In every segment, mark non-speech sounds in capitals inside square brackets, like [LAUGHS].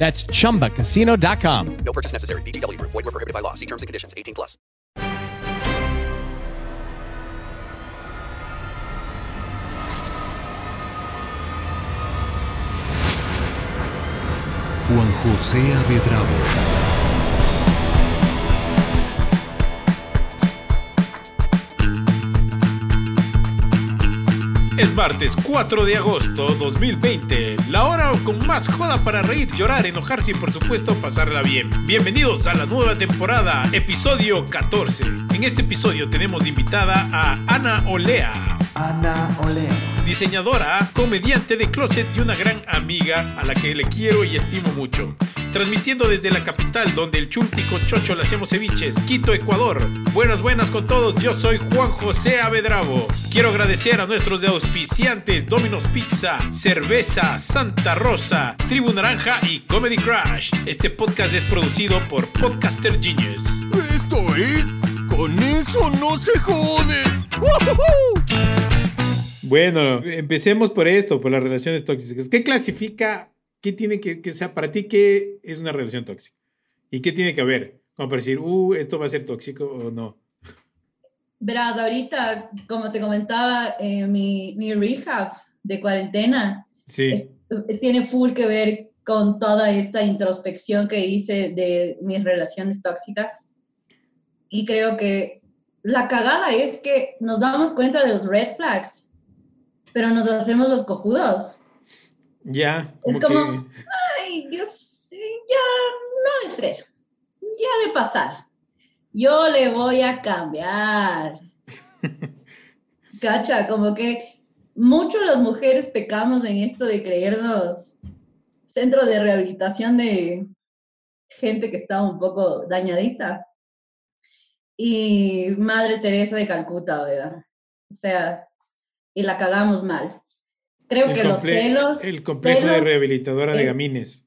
That's chumbacasino.com. No purchase necessary. VGW Group. Void were prohibited by law. See terms and conditions. 18 plus. Juan José Avedravo. Es martes 4 de agosto 2020, la hora con más joda para reír, llorar, enojarse y por supuesto pasarla bien. Bienvenidos a la nueva temporada, episodio 14. En este episodio tenemos de invitada a Ana Olea. Ana Olea. Diseñadora, comediante de closet y una gran amiga a la que le quiero y estimo mucho. Transmitiendo desde la capital donde el chunti con chocho le hacemos ceviches, Quito, Ecuador. Buenas, buenas con todos, yo soy Juan José Avedravo. Quiero agradecer a nuestros auspiciantes Domino's Pizza, Cerveza, Santa Rosa, Tribu Naranja y Comedy Crash. Este podcast es producido por Podcaster Genius. Esto es. Con eso no se jode. Bueno, empecemos por esto, por las relaciones tóxicas. ¿Qué clasifica, qué tiene que, que sea para ti, qué es una relación tóxica? ¿Y qué tiene que haber? Como para decir, uh, esto va a ser tóxico o no. Verás, ahorita, como te comentaba, eh, mi, mi rehab de cuarentena Sí. Tiene full que ver con toda esta introspección que hice de mis relaciones tóxicas. Y creo que la cagada es que nos damos cuenta de los red flags, pero nos hacemos los cojudos. Ya, como, Es como, que... ay, Dios, ya no de ser, ya de pasar. Yo le voy a cambiar. [LAUGHS] Cacha, como que mucho las mujeres pecamos en esto de creernos centro de rehabilitación de gente que está un poco dañadita. Y Madre Teresa de Calcuta, ¿verdad? O sea, y la cagamos mal. Creo El, que los celos... el complejo de rehabilitadora de es- gamines.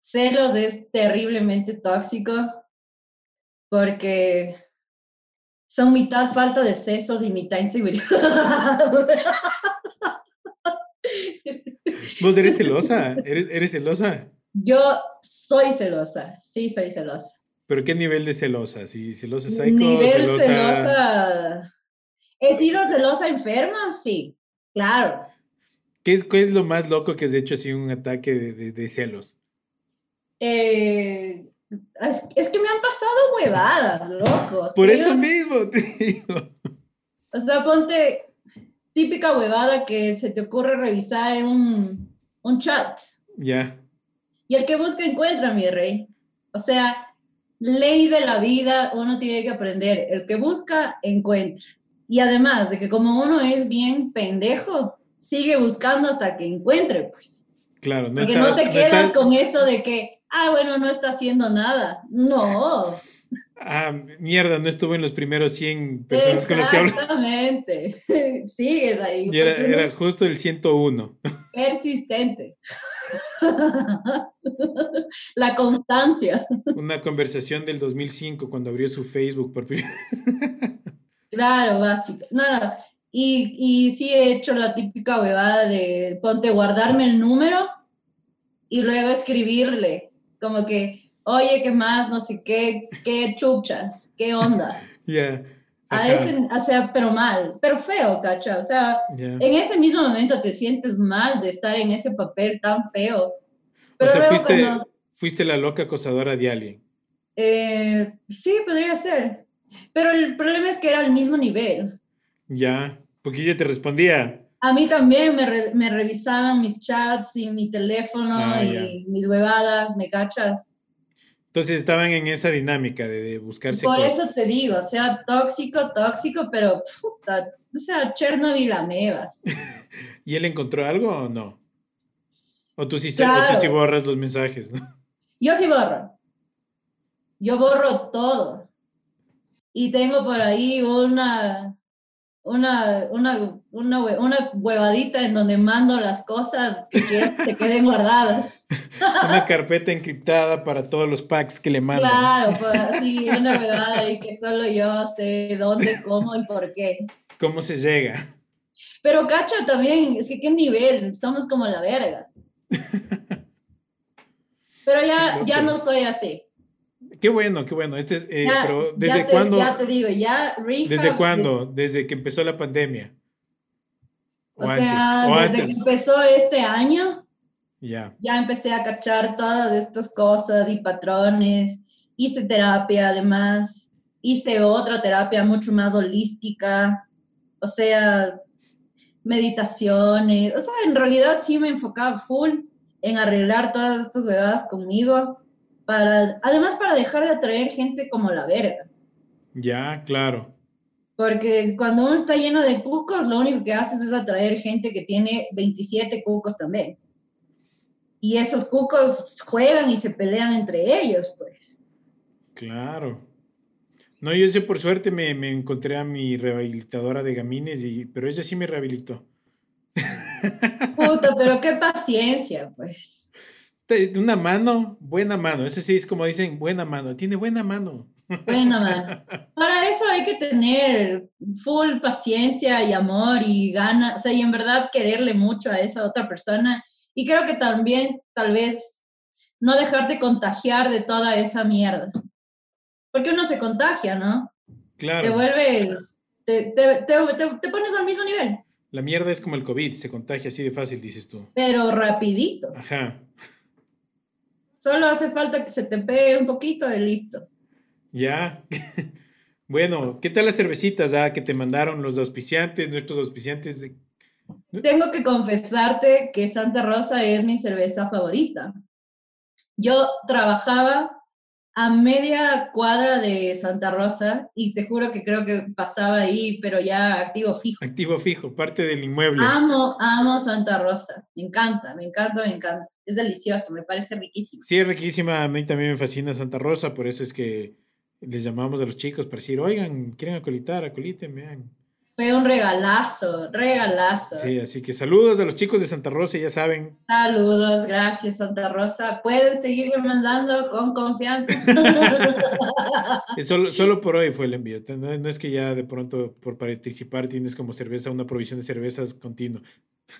celos es terriblemente tóxico porque son mitad falta de sesos y mitad inseguridad. Vos eres celosa, eres, eres celosa. Yo soy celosa, sí soy celosa. ¿Pero qué nivel de celosa? ¿Si celosa psycho Nivel celosa... celosa. ¿He sido celosa enferma? Sí, claro. ¿Qué es, qué es lo más loco que has hecho así un ataque de, de- de celos? Eh, es, es que me han pasado huevadas, locos. Por eso mismo [LAUGHS] digo. O sea, ponte típica huevada que se te ocurre revisar en un, un chat. Ya. Y el que busca encuentra, mi rey. O sea, ley de la vida, uno tiene que aprender. El que busca, encuentra. Y además de que como uno es bien pendejo, sigue buscando hasta que encuentre, pues. Claro, no Porque estás, no te no quedas estás- con eso de que, ah, bueno, no está haciendo nada. No. Ah, mierda, no estuve en los primeros 100 personas con las que hablo. Exactamente. [LAUGHS] Sigues ahí. Y era, justo el 101. persistente. [LAUGHS] La constancia. Una conversación del 2005 cuando abrió su Facebook por primera vez. Claro, básico. No, no. Y, y sí he hecho la típica huevada de ponte guardarme el número y luego escribirle, como que, oye, ¿qué más? No sé qué, qué chuchas, qué onda. [LAUGHS] Ya. A ese, o sea, pero mal, pero feo, cacha. O sea, en ese mismo momento te sientes mal de estar en ese papel tan feo. O Pero sea, luego fuiste, cuando- fuiste la loca acosadora de alguien. Eh, sí, podría ser. Pero el problema es que era al mismo nivel. Ya, porque ella te respondía. A mí también me, re- me revisaban mis chats y mi teléfono Ah, y ya. mis huevadas, me cachas. Entonces estaban en esa dinámica de, de buscarse Por cosas. eso te digo, o sea, tóxico, tóxico, pero puta, o sea, Chernobyl amebas. [LAUGHS] ¿Y él encontró algo o no? O tú sí, sa- o Claro. tú sí borras los mensajes, ¿no? Yo sí borro. Yo borro todo. Y tengo por ahí una, una, una, una, hue- una huevadita en donde mando las cosas que se queden guardadas. [LAUGHS] Una carpeta encriptada para todos los packs que le mandan. Claro, pues así, una huevada y que solo yo sé dónde, cómo y por qué. ¿Cómo se llega? Pero cacha también, es que qué nivel, somos como la verga. [LAUGHS] Pero ya, ya no soy así. Qué bueno, qué bueno. Este es, eh, Ya- pero ya ¿desde te- cuándo? Ya te digo, ya rehab, ¿Desde cuándo? ¿Desde que empezó la pandemia? O, sea, ¿O desde antes? que empezó este año, Ya. ya empecé a cachar todas estas cosas y patrones. Hice terapia además, hice otra terapia mucho más holística, o sea, meditaciones. O sea, en realidad sí me enfocaba full en arreglar todas estas huevadas conmigo, para, además para dejar de atraer gente como la verga. Ya, claro. Porque cuando uno está lleno de cucos, lo único que haces es atraer gente que tiene 27 cucos también. Y esos cucos juegan y se pelean entre ellos, pues. Claro. No, yo sé, por suerte me, me encontré a mi rehabilitadora de gamines, y, pero ella sí me rehabilitó. [LAUGHS] Puta, pero qué paciencia, pues. Una mano, buena mano. Eso sí es como dicen, buena mano. Tiene buena mano. Bueno, [LAUGHS] mano. Para eso hay que tener full paciencia y amor y ganas, o sea, y en verdad quererle mucho a esa otra persona. Y creo que también, tal vez, no dejarte contagiar de toda esa mierda. Porque uno se contagia, ¿no? Te Claro. vuelves, te, te, te, te- te pones al mismo nivel, La mierda es como el COVID, se contagia así de fácil, dices tú. pero rapidito. Ajá. Solo hace falta que se te pegue un poquito y listo. Ya. [LAUGHS] Bueno, ¿qué tal las cervecitas ah, que te mandaron los auspiciantes, nuestros auspiciantes? de- Tengo que confesarte que Santa Rosa es mi cerveza favorita. Yo trabajaba a media cuadra de Santa Rosa y te juro que creo que pasaba ahí, pero ya activo fijo. Activo fijo, parte del inmueble. Amo, amo Santa Rosa. Me encanta, me encanta, me encanta. Es delicioso, me parece riquísimo. Sí, es riquísima. A mí también me fascina Santa Rosa, por eso es que les llamamos a los chicos para decir, oigan, quieren acolitar, acoliten, vean. Fue un regalazo, regalazo. Sí, así que saludos a los chicos de Santa Rosa, ya saben. Saludos, gracias Santa Rosa. Pueden seguirme mandando con confianza. [LAUGHS] Solo, solo por hoy fue el envío. No, no es que ya de pronto por participar tienes como cerveza una provisión de cervezas continua.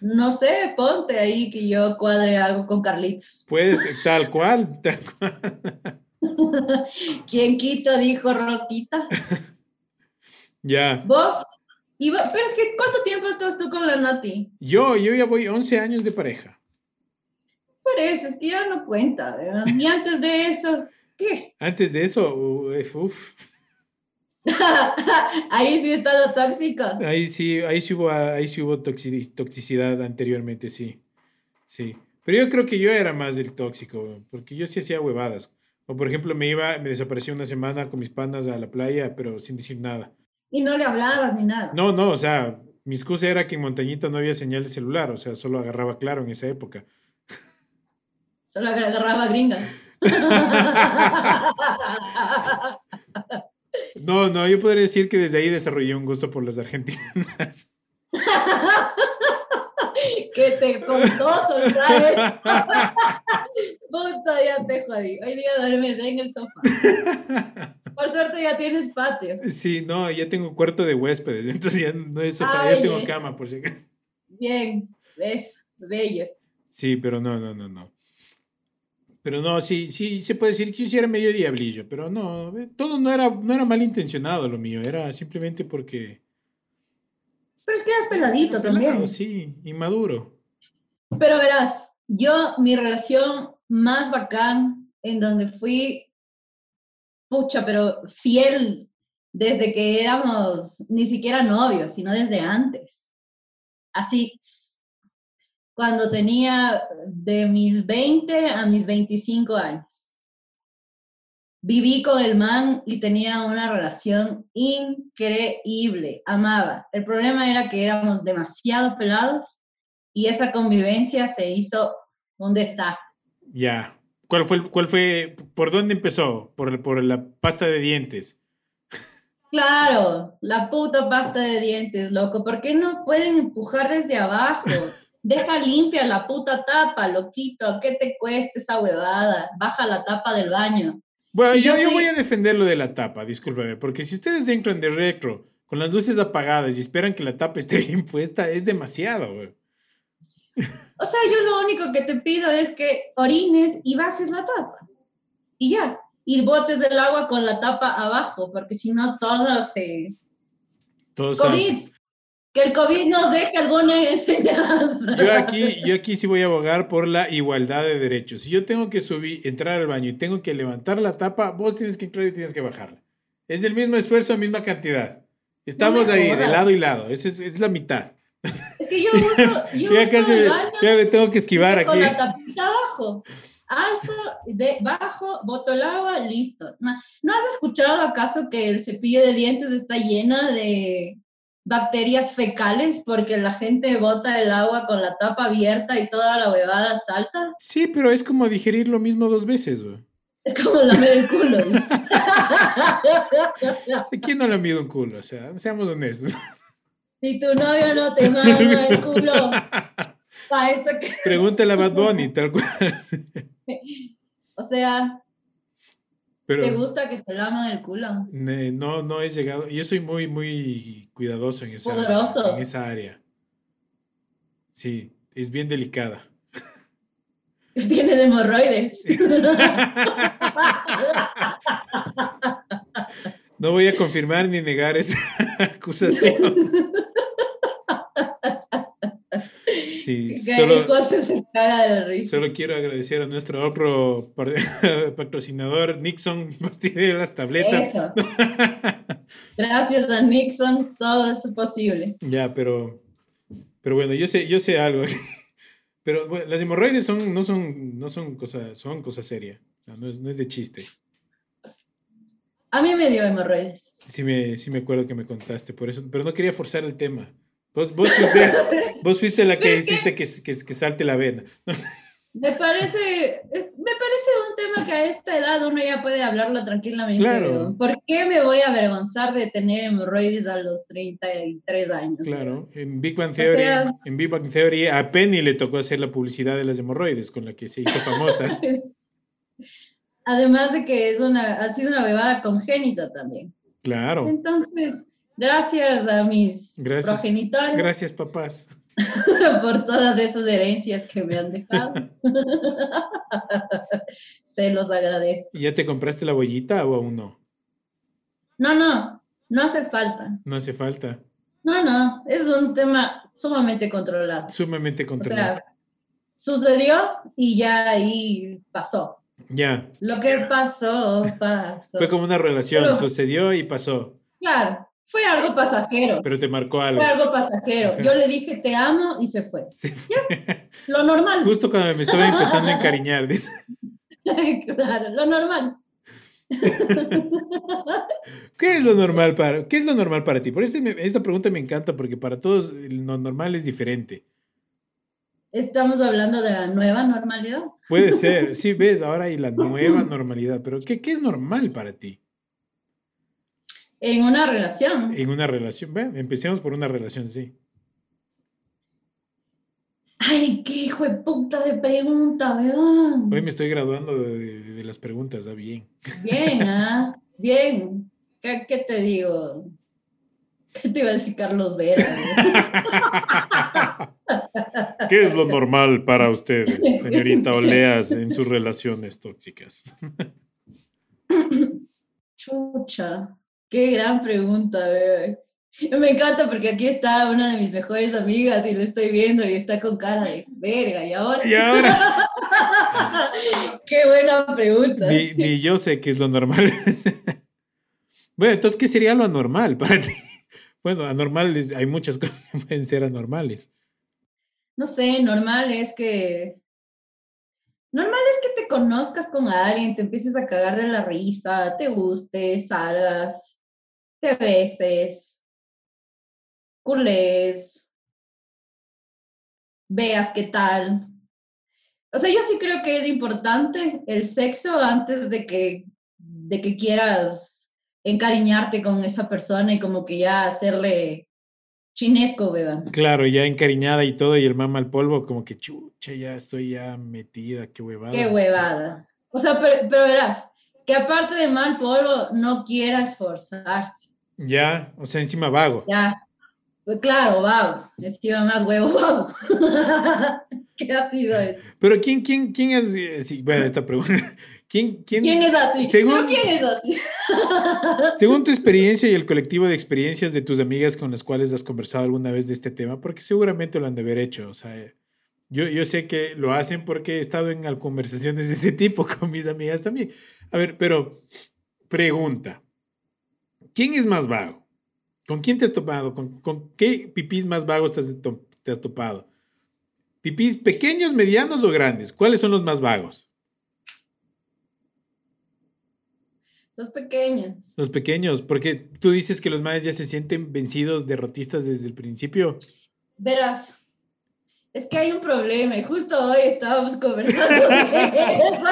no sé, ponte ahí que yo cuadre algo con Carlitos. Puedes, tal cual, tal cual. [LAUGHS] ¿Quién quita? Dijo Rosquita. [LAUGHS] Ya. ¿Vos? Y pero es que, ¿cuánto tiempo estás tú con la Nati? Yo, yo ya voy 11 años de pareja. Por eso, es que ya no cuenta, ¿verdad? Y antes de eso, ¿qué? [LAUGHS] Antes de eso, uff, Ahí sí está lo tóxico. ahí sí, ahí sí hubo, ahí sí hubo toxi- toxicidad anteriormente, sí. Sí. Pero yo creo que yo era más del tóxico, porque yo sí hacía huevadas. O por ejemplo, me iba, me desaparecía una semana con mis panas a la playa, pero sin decir nada. Y no le hablabas ni nada. No, no, o sea, mi excusa era que en Montañita no había señal de celular, o sea, solo agarraba claro en esa época. Solo agarraba gringas. [LAUGHS] No, no, yo podría decir que desde ahí desarrollé un gusto por las argentinas. [LAUGHS] que te contó ¿sabes? [LAUGHS] Puta, ya te jodí. Hoy día duermes en el sofá. Por suerte ya tienes patio. Sí, no, ya tengo cuarto de huéspedes, [LAUGHS] entonces ya no es sofá, ya tengo eh. cama, por si acaso. Bien, ves, bello. Sí, pero no, no, no, no. Pero no, sí, sí, se puede decir que yo sí era medio diablillo, pero no, todo no era, no era malintencionado lo mío, era simplemente porque... Pero es que eras peladito también. Pelado, sí, inmaduro. Pero verás, yo, mi relación más bacán, en donde fui pucha, pero fiel desde que éramos ni siquiera novios, sino desde antes. Así, cuando tenía de mis 20 a mis 25 años. Viví con el man y tenía una relación increíble, amaba. El problema era que éramos demasiado pelados y esa convivencia se hizo un desastre. Ya. ¿Cuál fue, cuál fue, por dónde empezó? Por, por la pasta de dientes. Claro, la puta pasta de dientes, loco. ¿Por qué no pueden empujar desde abajo? Deja limpia la puta tapa, loquito. ¿Qué te cuesta esa huevada? Baja la tapa del baño. Bueno, yo, yo yo voy a defender lo de la tapa, discúlpeme, porque si ustedes entran de retro con las luces apagadas y esperan que la tapa esté [LAUGHS] bien puesta, es demasiado, güey. O sea, yo lo único que te pido es que orines y bajes la tapa. Y ya. Y botes el agua con la tapa abajo, porque si no, todo se. Todos saben. COVID. Que el COVID nos deje alguna enseñanza. Yo aquí, yo aquí sí voy a abogar por la igualdad de derechos. Si yo tengo que subir, entrar al baño y tengo que levantar la tapa, vos tienes que entrar y tienes que bajarla. Es el mismo esfuerzo, misma cantidad. Estamos ahí, de lado y lado. Es, es, es la mitad. Es que yo uso, yo [LAUGHS] Ya uso casi el me, baño ya me tengo que esquivar con aquí. la tapita abajo. Alzo, de, bajo, boto el agua, listo. No, ¿no has escuchado acaso que el cepillo de dientes está lleno de bacterias fecales porque la gente bota el agua con la tapa abierta y toda la huevada salta? Sí, pero es como digerir lo mismo dos veces, güey. Es como lamer el culo. [LAUGHS] ¿Quién no le mide un culo? O sea, seamos honestos. Si tu novio no te mama el culo, [LAUGHS] para eso que... [LAUGHS] Pregúntale a Bad Bunny, tal cual. O sea, Pero ¿te gusta que te laman el culo? no, no he llegado. Yo soy muy, muy cuidadoso en esa, Poderoso. en esa área. Sí, es bien delicada. [LAUGHS] Tienes hemorroides. No voy a confirmar ni negar esa acusación. Sí, solo, el José se caga de la risa. solo quiero agradecer a nuestro otro [LAUGHS] patrocinador, Nixon, [LAUGHS] de las tabletas. Eso. [LAUGHS] Gracias a Nixon, todo es posible. Ya, pero, pero bueno, yo sé, yo sé algo. Pero bueno, las hemorroides son, no son, no son cosa, son cosa seria. O sea, no es, no es de chiste. A mí me dio hemorroides. Sí me, sí me acuerdo que me contaste, por eso, pero no quería forzar el tema. Vos, vos, fuiste, [LAUGHS] vos fuiste la que hiciste que, que, que salte la vena. [LAUGHS] Me parece, me parece un tema que a esta edad uno ya puede hablarlo tranquilamente. Claro. ¿Por qué me voy a avergonzar de tener hemorroides a los 33 años? Claro, en Big Bang Theory, sea- en Big Bang Theory a Penny le tocó hacer la publicidad de las hemorroides con la que se hizo famosa. [LAUGHS] Además de que es una, ha sido una bebada congénita también. Claro. Entonces, gracias a mis Gracias. progenitores Gracias, papás. [LAUGHS] por todas esas herencias que me han dejado. [LAUGHS] Se los agradezco. ¿Y ya te compraste la bollita o aún no? No, no, no hace falta. No hace falta. No, no, es un tema sumamente controlado. Sumamente O controlado. sea, sucedió y ya ahí pasó. ya. Lo que pasó, pasó. Fue como una relación, Pero- sucedió y pasó. Claro, fue algo pasajero. Pero te marcó algo. Fue algo pasajero. Ajá. Yo le dije te amo y se fue. Sí. Lo normal. Justo cuando me estaba empezando a encariñar. [LAUGHS] dice. claro, lo normal. [LAUGHS] ¿Qué es lo normal para, qué es lo normal para ti? Por eso me- esta pregunta me encanta porque para todos lo normal es diferente. Estamos hablando de la nueva normalidad. Puede ser, [LAUGHS] sí, ves, ahora hay la nueva normalidad, pero ¿qué, qué es normal para ti En una relación. en una relación? Bueno, empecemos por una relación, sí. Ay, qué hijo de puta de pregunta, weón. Hoy me estoy graduando de, de- de las preguntas, ¿ah? Bien. Bien, [LAUGHS] ¿ah? Bien. ¿Qué, qué te digo? ¿Qué te iba a decir Carlos Vera? [LAUGHS] ¿Qué es lo normal para usted, señorita Oleas, en sus relaciones tóxicas? [LAUGHS] Chucha, qué gran pregunta, bebé. Me encanta porque aquí está una de mis mejores amigas y lo estoy viendo y está con cara de verga. Y ahora, Y ahora, [LAUGHS] Qué buena pregunta. Ni, ni yo sé qué es lo normal. [LAUGHS] bueno, entonces, ¿qué sería lo anormal para ti? [LAUGHS] Bueno, anormal es- hay muchas cosas que pueden ser anormales. No sé, normal es que. Normal es que te conozcas con alguien, te empieces a cagar de la risa, te guste, salgas, te beses, culés, veas qué tal. O sea, yo sí creo que es importante el sexo antes de que, de que quieras encariñarte con esa persona y como que ya hacerle chinesco, beba. Claro, ya encariñada y todo, y el mama al polvo, como que chucha, ya estoy ya metida, qué huevada. Qué huevada. O sea, pero, pero verás, que aparte de mal polvo, no quiera esforzarse. Ya, o sea, encima vago. Ya. Pues claro, vago. Encima más huevo vago. [LAUGHS] ¿Qué ha sido eso? Pero ¿quién, quién, quién es? eh, sí, bueno, esta pregunta. [LAUGHS] ¿Quién, quién, ¿Quién es así? Según- ¿Pero quién es así? [LAUGHS] Según tu experiencia y el colectivo de experiencias de tus amigas con las cuales has conversado alguna vez de este tema, porque seguramente lo han de haber hecho, o sea, yo, yo sé que lo hacen porque he estado en conversaciones de ese tipo [LAUGHS] con mis amigas también. A ver, pero pregunta, ¿quién es más vago? ¿Con quién te has topado? ¿Con, con qué pipís más vagos te has, te has topado? ¿Pipís pequeños, medianos o grandes? ¿Cuáles son los más vagos? Los pequeños. Los pequeños, porque tú dices que los madres ya se sienten vencidos, derrotistas desde el principio. Verás, es que hay un problema y justo hoy estábamos conversando de eso.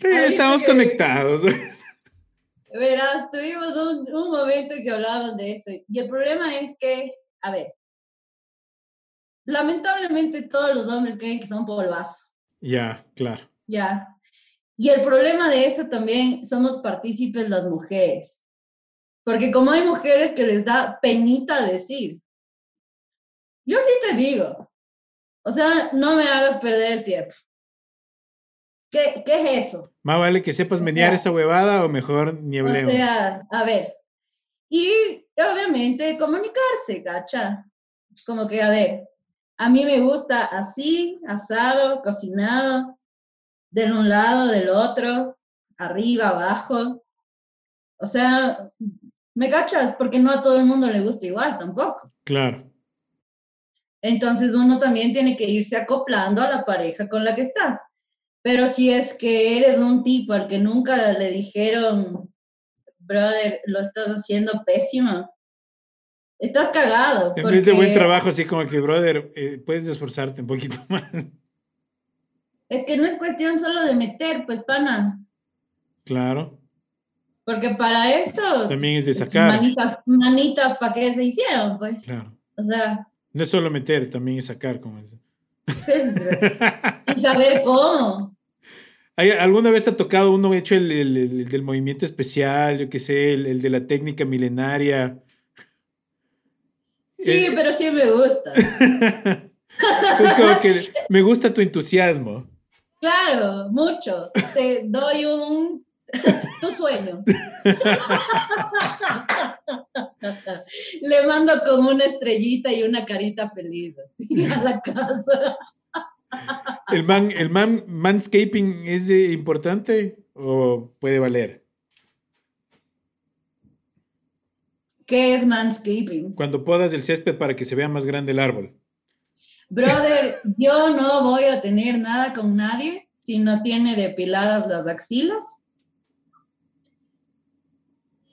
Sí, estamos que- conectados. Verás, tuvimos un, un momento en que hablábamos de eso. Y el problema es que, a ver, lamentablemente todos los hombres creen que son polvazo, ya, claro. ¿ya? Y el problema de eso también somos partícipes las mujeres. Porque como hay mujeres que les da penita decir, yo sí te digo, o sea, no me hagas perder el tiempo. ¿Qué, qué es eso? Más vale que sepas menear esa huevada o mejor ni O sea, a ver. Y obviamente comunicarse, gacha. Como que, a ver, a mí me gusta así, asado, cocinado, de un lado, del otro, arriba, abajo. O sea, ¿me cachas? Porque no a todo el mundo le gusta igual tampoco. Claro. Entonces uno también tiene que irse acoplando a la pareja con la que está. Pero si es que eres un tipo al que nunca le dijeron, brother, lo estás haciendo pésimo, estás cagado. En vez de buen trabajo, así como que, brother, eh, puedes esforzarte un poquito [LAUGHS] más. Es que no es cuestión solo de meter, pues, pana. Claro. Porque para eso... También es de pues, sacar. Manitas, manitas, ¿para qué se hicieron? Pues, Claro. o sea, No es solo meter, también es sacar, como es. [LAUGHS] y saber cómo. ¿Hay- ¿Alguna vez te ha tocado uno hecho el, el- el del movimiento especial, yo qué sé, el, el de la técnica milenaria? Sí, Eh, pero sí me gusta. [LAUGHS] Es como que me gusta tu entusiasmo. Claro, mucho. Te doy un [LAUGHS] tu sueño. Le mando como una estrellita y una carita feliz a la casa. ¿El, man, el man, manscaping es importante o puede valer? ¿Qué es manscaping? Cuando podas el césped para que se vea más grande el árbol. Brother, yo no voy a tener nada con nadie si no tiene depiladas las axilas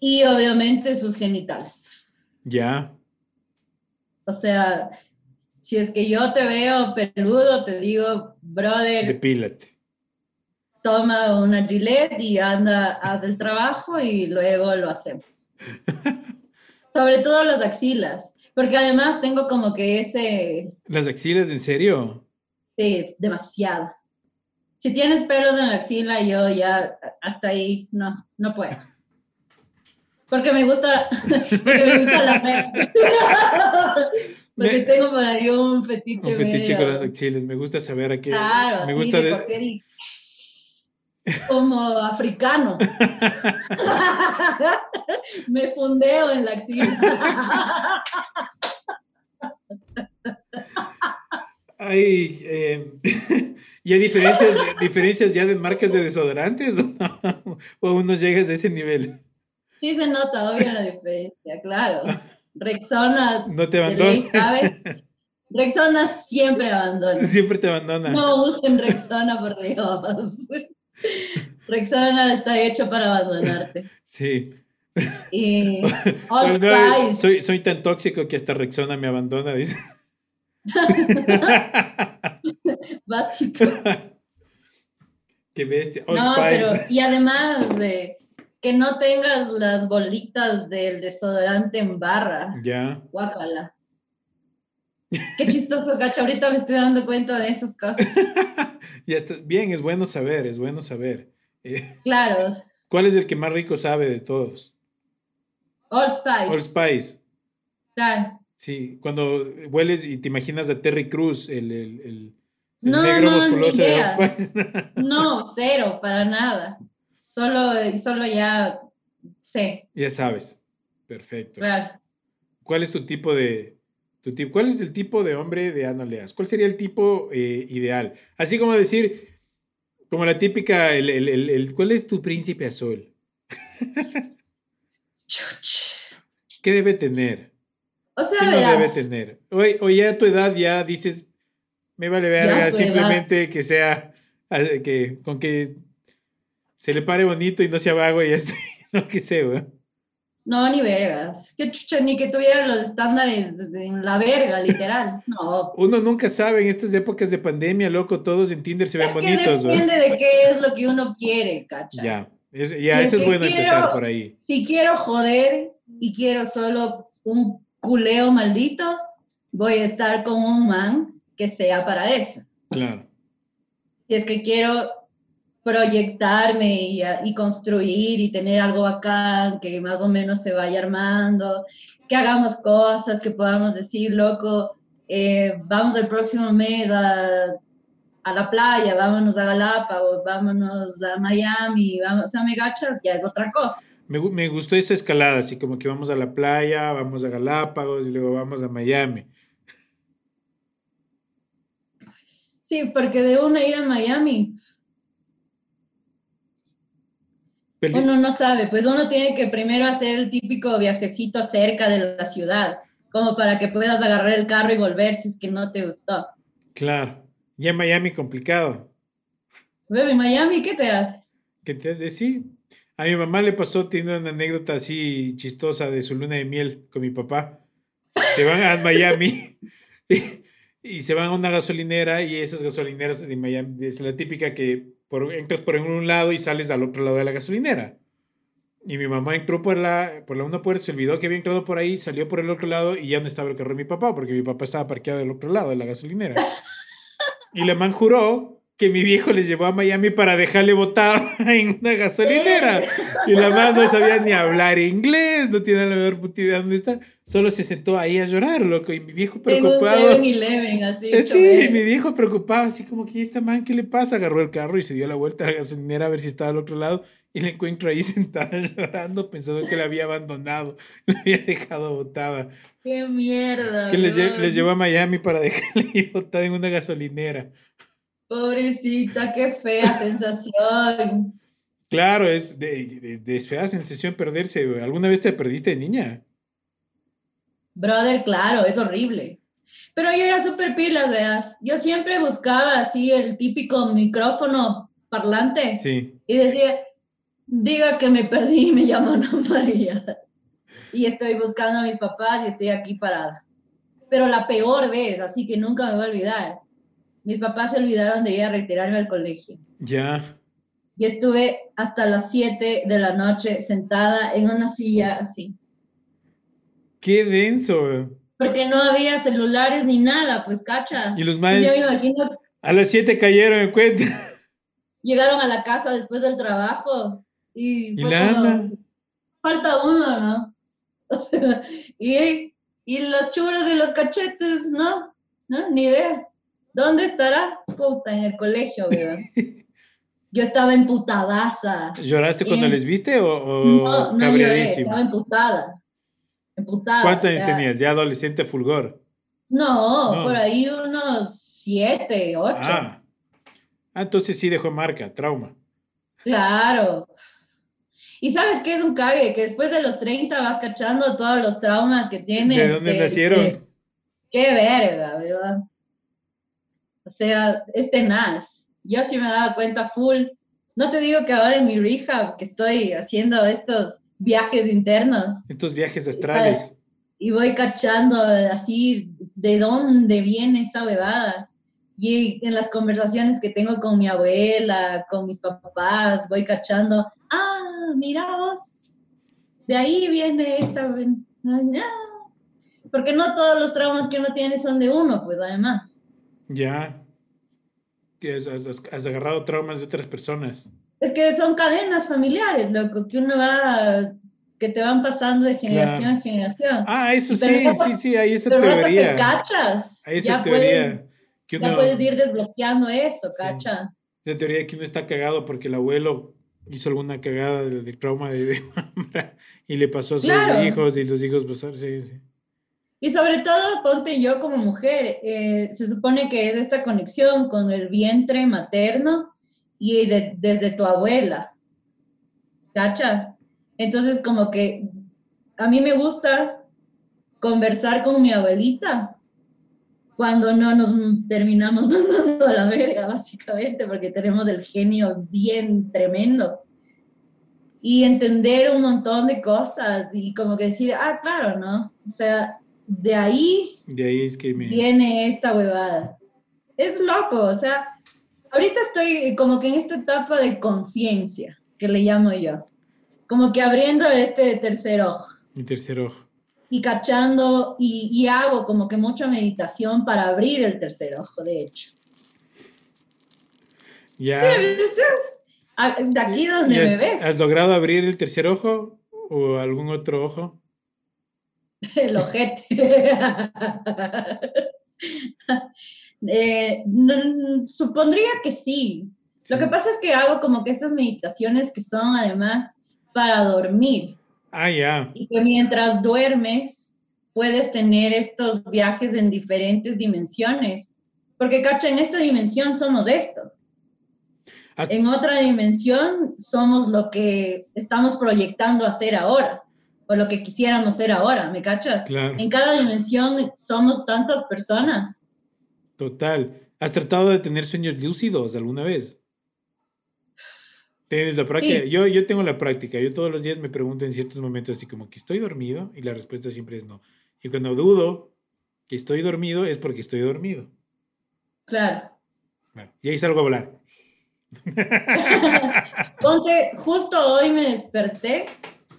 y obviamente sus genitales. Ya. O sea, si es que yo te veo peludo, te digo, brother, Depílate. toma una gilet y anda, haz el trabajo y luego lo hacemos. [LAUGHS] Sobre todo las axilas, porque además tengo como que ese, ¿Las axilas, en serio? sí, demasiado. Si tienes pelos en la axila, yo ya hasta ahí no, no puedo. Porque me gusta, [LAUGHS] porque me gusta la [LAUGHS] Porque Me- tengo por ahí un fetiche. Un fetiche con las axilas. Me gusta saber a qué. Claro, me gusta de de- coger y- como africano. [LAUGHS] Me fundeo en la axila. Hay, eh, ¿y hay diferencias, diferencias ya de marcas de desodorantes o, no? o aún no llegas a ese nivel? Sí se nota, obvio, la diferencia, claro. Rexona. [LAUGHS] No te de ley. ¿sabes? Rexona siempre abandona. Siempre te abandona. No usen Rexona, por Dios. Rexona está hecho para abandonarte. Sí. Y [LAUGHS] Old no, soy, soy tan tóxico que hasta Rexona me abandona, dice. [LAUGHS] Básico. Qué bestia. Old No, Spice. pero y además de que no tengas las bolitas del desodorante en barra. Ya. Guácala. Qué chistoso, cacho. Ahorita me estoy dando cuenta de esas cosas. [LAUGHS] Ya está. Bien, es bueno saber, es bueno saber. Eh, Claro. ¿Cuál es el que más rico sabe de todos? Old Spice. Old Spice. Claro. Sí, cuando hueles y te imaginas a Terry Cruz, el, el- el- el No, negro no, musculoso de idea. Spice. [LAUGHS] No, cero, para nada. Solo, solo ya sé. ya sabes. Perfecto. Claro. ¿Cuál es tu tipo de... Tu tipo, ¿Cuál es el tipo de hombre de Ana Leas? ¿Cuál sería el tipo eh, ideal? Así como decir, como la típica, el, el- el- el- ¿cuál es tu príncipe azul? [LAUGHS] ¿Qué debe tener? O ¿Qué sea, no debe tener? O, o ya a tu edad ya dices, me vale verga, simplemente que sea, que con que se le pare bonito y no sea vago y ya está. [LAUGHS] No, que sé, güey. No, ni vergas. Qué chucha, ni que tuviera los estándares en la verga, literal. [LAUGHS] No. Uno nunca sabe en estas épocas de pandemia, loco, todos en Tinder se ven Es que bonitos, güey. depende de qué es lo que uno quiere, cacha. Ya, es- ya, eso es que bueno empezar quiero- por ahí. Si quiero joder y quiero solo un culeo maldito, voy a estar con un man que sea para eso. Claro. Si es que quiero proyectarme y, construir y tener algo bacán, que más o menos se vaya armando, que hagamos cosas, que podamos decir, loco, eh, vamos el próximo mes a, a la playa, vámonos a Galápagos, vámonos a Miami, vamos a Megachas, ya es otra cosa. Me, me gustó esa escalada, así como que vamos a la playa, vamos a Galápagos y luego vamos a Miami. Sí, porque de una ir a Miami, Peli- uno no sabe, pues uno tiene que primero hacer el típico viajecito cerca de la ciudad, como para que puedas agarrar el carro y volver si es que no te gustó. Claro. Ya en Miami complicado. Bebé, Miami, ¿qué te haces? ¿Qué te hace? Sí. A mi mamá le pasó, tiene una anécdota así chistosa de su luna de miel con mi papá. Se van a Miami [LAUGHS] y, y se van a una gasolinera y esas gasolineras de Miami es la típica que por, entras por un lado y sales al otro lado de la gasolinera. Y mi mamá entró por la, por la una puerta, se olvidó que había entrado por ahí, salió por el otro lado y ya no estaba el carro de mi papá porque mi papá estaba parqueado del otro lado de la gasolinera. Y la man juró que mi viejo les llevó a Miami para dejarle botado [LAUGHS] en una gasolinera. Y la man no sabía ni hablar inglés, no tiene la menor puta idea dónde está. Solo se sentó ahí a llorar, loco. Y mi viejo preocupado. 7-Eleven, así. Eh, Sí, mi viejo preocupado, así como que esta man, ¿qué le pasa? Agarró el carro y se dio la vuelta a la gasolinera a ver si estaba al otro lado y la encuentro ahí [LAUGHS] sentada llorando, pensando que la había abandonado, [LAUGHS] la había dejado botada. Qué mierda. Que les, lle- les llevó a Miami para dejarla botada en una gasolinera. Pobrecita, qué fea sensación. Claro, es de, de, de fea sensación perderse. ¿Alguna vez te perdiste de niña? Brother, claro, es horrible. Pero yo era súper pilas, veas. Yo siempre buscaba así el típico micrófono parlante Sí. y decía, diga que me perdí y [LAUGHS] me llamo Ana María. Y estoy buscando a mis papás y estoy aquí parada. Pero la peor vez, así que nunca me voy a olvidar. Mis papás se olvidaron de ir a retirarme al colegio. Ya. Y estuve hasta las 7 de la noche sentada en una silla así. Qué denso. Porque no había celulares ni nada, pues cacha. Y los Y maes yo me imagino, a las 7 cayeron en cuenta. llegaron a la casa después del trabajo y, ¿Y fue la como, Ana? falta uno, ¿no? [LAUGHS] O sea, y, y los churros y los cachetes, ¿no? ¿No? Ni idea. ¿Dónde estará? Puta, en el colegio, ¿verdad? [LAUGHS] Yo estaba emputadaza. ¿Lloraste cuando les viste o, o No, no lloré, cabreadísimo? estaba emputada. Emputada. ¿Cuántos años sea, tenías? Ya adolescente fulgor. No, No. por ahí unos siete, ocho. Ah. Ah, entonces sí dejó marca, trauma. Claro. Y sabes qué es un cague, que después de los 30 vas cachando todos los traumas que tienes. ¿De dónde nacieron? Qué verga, ¿verdad? O sea, es tenaz. Yo sí me daba cuenta full. No te digo que ahora en mi rehab, que estoy haciendo estos viajes internos Estos viajes astrales. y voy cachando así de dónde viene esa huevada. Y en las conversaciones que tengo con mi abuela, con mis papás, voy cachando, ah, mira vos, de ahí viene esta... ah". Porque no todos los traumas que uno tiene son de uno, pues además. Ya. Que has, has- has agarrado traumas de otras personas. Es que son cadenas familiares, loco, que uno va, que te van pasando de generación Claro. en generación. Ah, eso Pero sí, rato- sí, sí, hay esa Pero teoría. cachas, Hay esa ya teoría. puedes, que ya uno- puedes ir desbloqueando eso, Sí. cacha. Esa teoría de que uno está cagado porque el abuelo hizo alguna cagada de, de trauma de, de [LAUGHS] y le pasó a sus Claro. hijos y los hijos pasaron. Sí, sí. Y sobre todo, ponte yo como mujer, eh, se supone que es esta conexión con el vientre materno y de- desde tu abuela. ¿Cacha? Entonces, como que a mí me gusta conversar con mi abuelita cuando no nos terminamos [LAUGHS] mandando a la verga, básicamente, porque tenemos el genio bien tremendo. Y entender un montón de cosas y como que decir, ah, claro, ¿no? O sea, de ahí De ahí es que me. viene esta huevada. Es loco, o sea, ahorita estoy como que en esta etapa de conciencia, que le llamo yo, como que abriendo este tercer ojo Mi tercer ojo. y cachando y, y hago como que mucha meditación para abrir el tercer ojo, de hecho. Ya. Sí, sí. De aquí donde ¿Y me has, ves, has logrado abrir el tercer ojo o algún otro ojo? [LAUGHS] el ojete. [LAUGHS] Eh, supondría que sí. Lo que pasa es que hago como que estas meditaciones que son además para dormir Ah, ya. y que mientras duermes puedes tener estos viajes en diferentes dimensiones. Porque, cacha, en esta dimensión somos esto. Ah. En otra dimensión somos lo que estamos proyectando a ser ahora o lo que quisiéramos ser ahora, ¿me cachas? Claro. En cada dimensión somos tantas personas. Total. ¿Has tratado de tener sueños lúcidos alguna vez? ¿Tienes la práctica? Sí. Yo, yo tengo la práctica. Yo todos los días me pregunto en ciertos momentos así como que estoy dormido y la respuesta siempre es no. Y cuando dudo que estoy dormido es porque estoy dormido. Claro. Claro. Y ahí salgo a hablar. [LAUGHS] Ponte, justo hoy me desperté,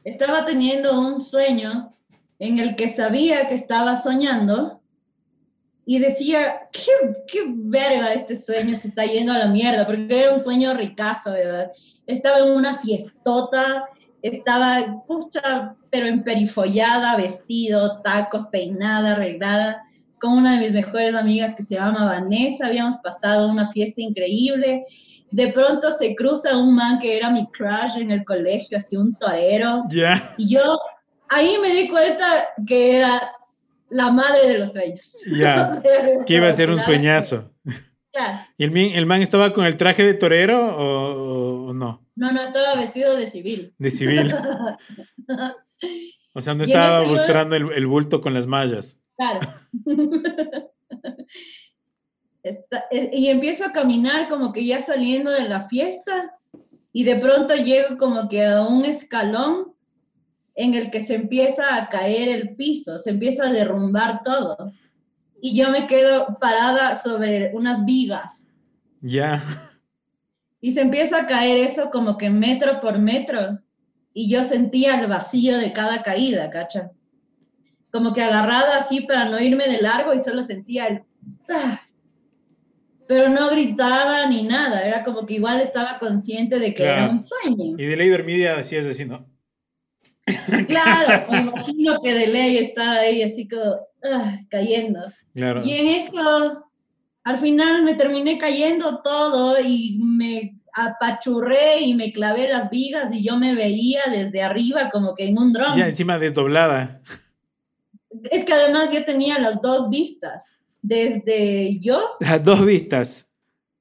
estaba teniendo un sueño en el que sabía que estaba soñando y decía, qué, qué verga este sueño se está yendo a la mierda, porque era un sueño ricazo, ¿verdad? Estaba en una fiestota, estaba, pucha, pero emperifollada, vestido, tacos, peinada, arreglada, con una de mis mejores amigas que se llama Vanessa, habíamos pasado una fiesta increíble. De pronto se cruza un man que era mi crush en el colegio, así un torero, Ya. y yo ahí me di cuenta que era la madre de los sueños. [LAUGHS] Sea, Que iba a ser un [LAUGHS] sueñazo. claro. ¿Y el, man- el man estaba con el traje de torero o, o no? No, no, estaba vestido de civil. De civil. [LAUGHS] O sea, no estaba yo- mostrando el, el bulto con las mallas. Claro. Está- eh, y empiezo a caminar como que ya saliendo de la fiesta y de pronto llego como que a un escalón en el que se empieza a caer el piso, se empieza a derrumbar todo. Y yo me quedo parada sobre unas vigas Ya. y se empieza a caer eso como que metro por metro y yo sentía el vacío de cada caída, ¿cacha? Como que agarrada así para no irme de largo y solo sentía el... ¡ah! Pero no gritaba ni nada, era como que igual estaba consciente de que era Claro. un sueño. Y de ley dormida hacías así, ¿no? [LAUGHS] Claro, me imagino que de ley estaba ahí así como ah, cayendo. Claro. Y en esto, al final me terminé cayendo todo y me apachurré y me clavé las vigas y yo me veía desde arriba como que en un dron. Ya encima desdoblada. Es que además yo tenía las dos vistas. Desde yo, Las dos vistas.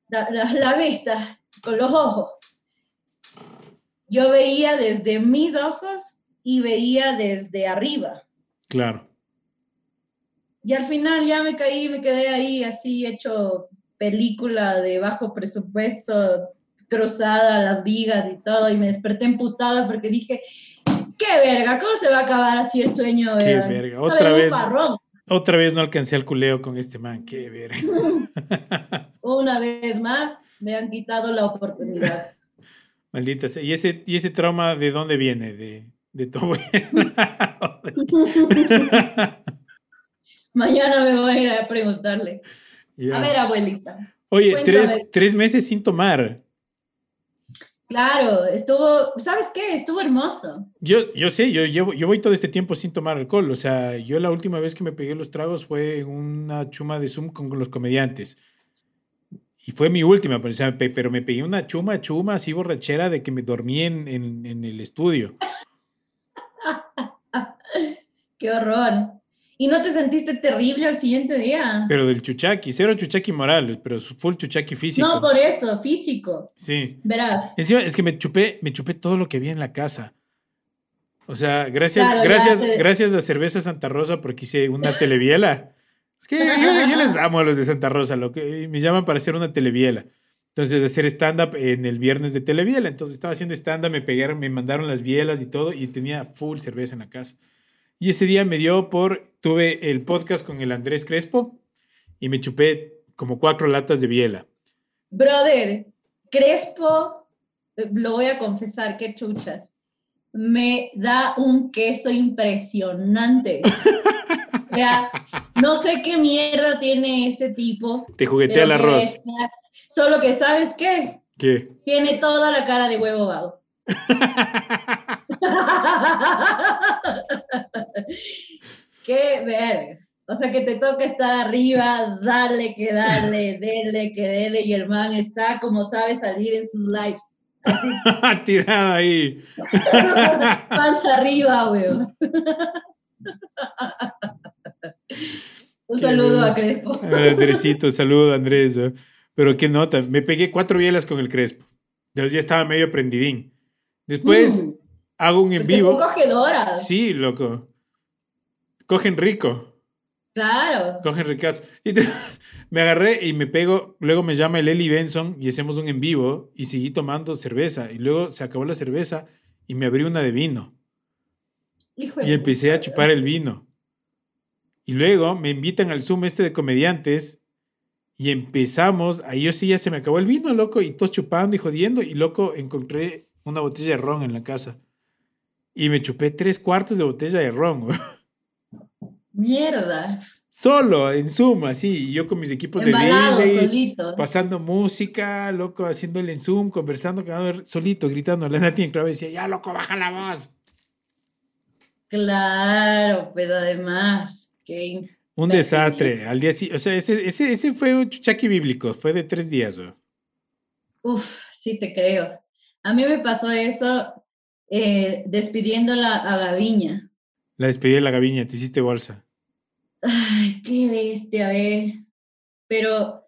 la, la- la vista, con los ojos. Yo veía desde mis ojos y veía desde arriba. Claro. Y al final ya me caí, me quedé ahí así hecho película de bajo presupuesto, cruzada las vigas y todo, y me desperté emputada porque dije, qué verga, ¿cómo se va a acabar así el sueño? Qué verga? otra vez. parrón. Otra vez no alcancé al culeo con este man. Qué verga. [LAUGHS] Una vez más, me han quitado la oportunidad. [LAUGHS] Maldita sea. ¿Y ese, ¿Y ese trauma de dónde viene? De, de tu abuela. [LAUGHS] Mañana me voy a ir a preguntarle. A ver, abuelita. Oye, tres meses sin tomar. Claro, estuvo, ¿sabes qué? Estuvo hermoso. Yo, yo sé, yo, llevo, yo voy todo este tiempo sin tomar alcohol. O sea, yo la última vez que me pegué los tragos fue en una chuma de Zoom con, con los comediantes. Y fue mi última, pero, o sea, pe- pero me pegué una chuma, chuma así borrachera de que me dormí en, en- en el estudio. [LAUGHS] Qué horror. ¿Y no te sentiste terrible al siguiente día? Pero del chuchaqui, cero chuchaqui moral, pero full chuchaqui físico. No, por eso, físico. Sí. Verás. Encima, es que me chupé, me chupé todo lo que había en la casa. O sea, gracias, Claro, gracias, gracias a Cerveza Santa Rosa porque hice una televiela. Es que yo, yo les amo a los de Santa Rosa, lo que me llaman para hacer una televiela. Entonces, hacer stand-up en el viernes de televiela. Entonces, estaba haciendo stand-up, me pegaron, me mandaron las bielas y todo, y tenía full cerveza en la casa. Y ese día me dio por, tuve el podcast con el Andrés Crespo y me chupé como cuatro latas de biela. Brother, Crespo, eh, lo voy a confesar, qué chuchas. Me da un queso impresionante. [LAUGHS] O sea, no sé qué mierda tiene este tipo. Te juguetea el arroz. Solo que, ¿sabes qué? ¿Qué? Tiene toda la cara de huevo vago. [LAUGHS] [LAUGHS] Qué verga. O sea que te toca estar arriba, darle que darle, [LAUGHS] dele que dele, y el man está como sabe salir en sus lives. [LAUGHS] Tirado ahí. Panza arriba, weón. Un Qué saludo a. Crespo. Andresito, saludo Andrés. ¿eh? Pero qué nota, me pegué cuatro bielas con el Crespo. Entonces ya estaba medio prendidín. Después Mm. Hago un en vivo. cogedoras. Sí, loco. Cogen rico. Claro. Cogen ricazo. Y te- [LAUGHS] me agarré y me pego. Luego me llama el Eli Benson y hacemos un en vivo y seguí tomando cerveza. Y luego se acabó la cerveza y me abrí una de vino. Hijo de Y empecé a chupar el vino. Y luego me invitan al Zoom este de comediantes y empezamos, ahí yo sí ya se me acabó el vino, loco, y todos chupando y jodiendo, y loco, encontré una botella de ron en la casa. Y me chupé tres cuartos de botella de ron, güey. Mierda. Solo, en Zoom, así, y yo con mis equipos Embalado, de DJ, solito. pasando música, loco, haciéndole en Zoom, conversando, quedando solito, gritando. La Nati entraba y decía, ya, loco, baja la voz. Claro, pero además, que Un desastre. Al día sí, o sea, ese, ese, ese fue un chuchaqui bíblico, fue de tres días, güey. Uf, sí te creo. A mí me pasó eso eh, despidiéndola a Gaviña. La despedí de la gaviña, te hiciste bolsa. Ay, qué bestia, ve. Pero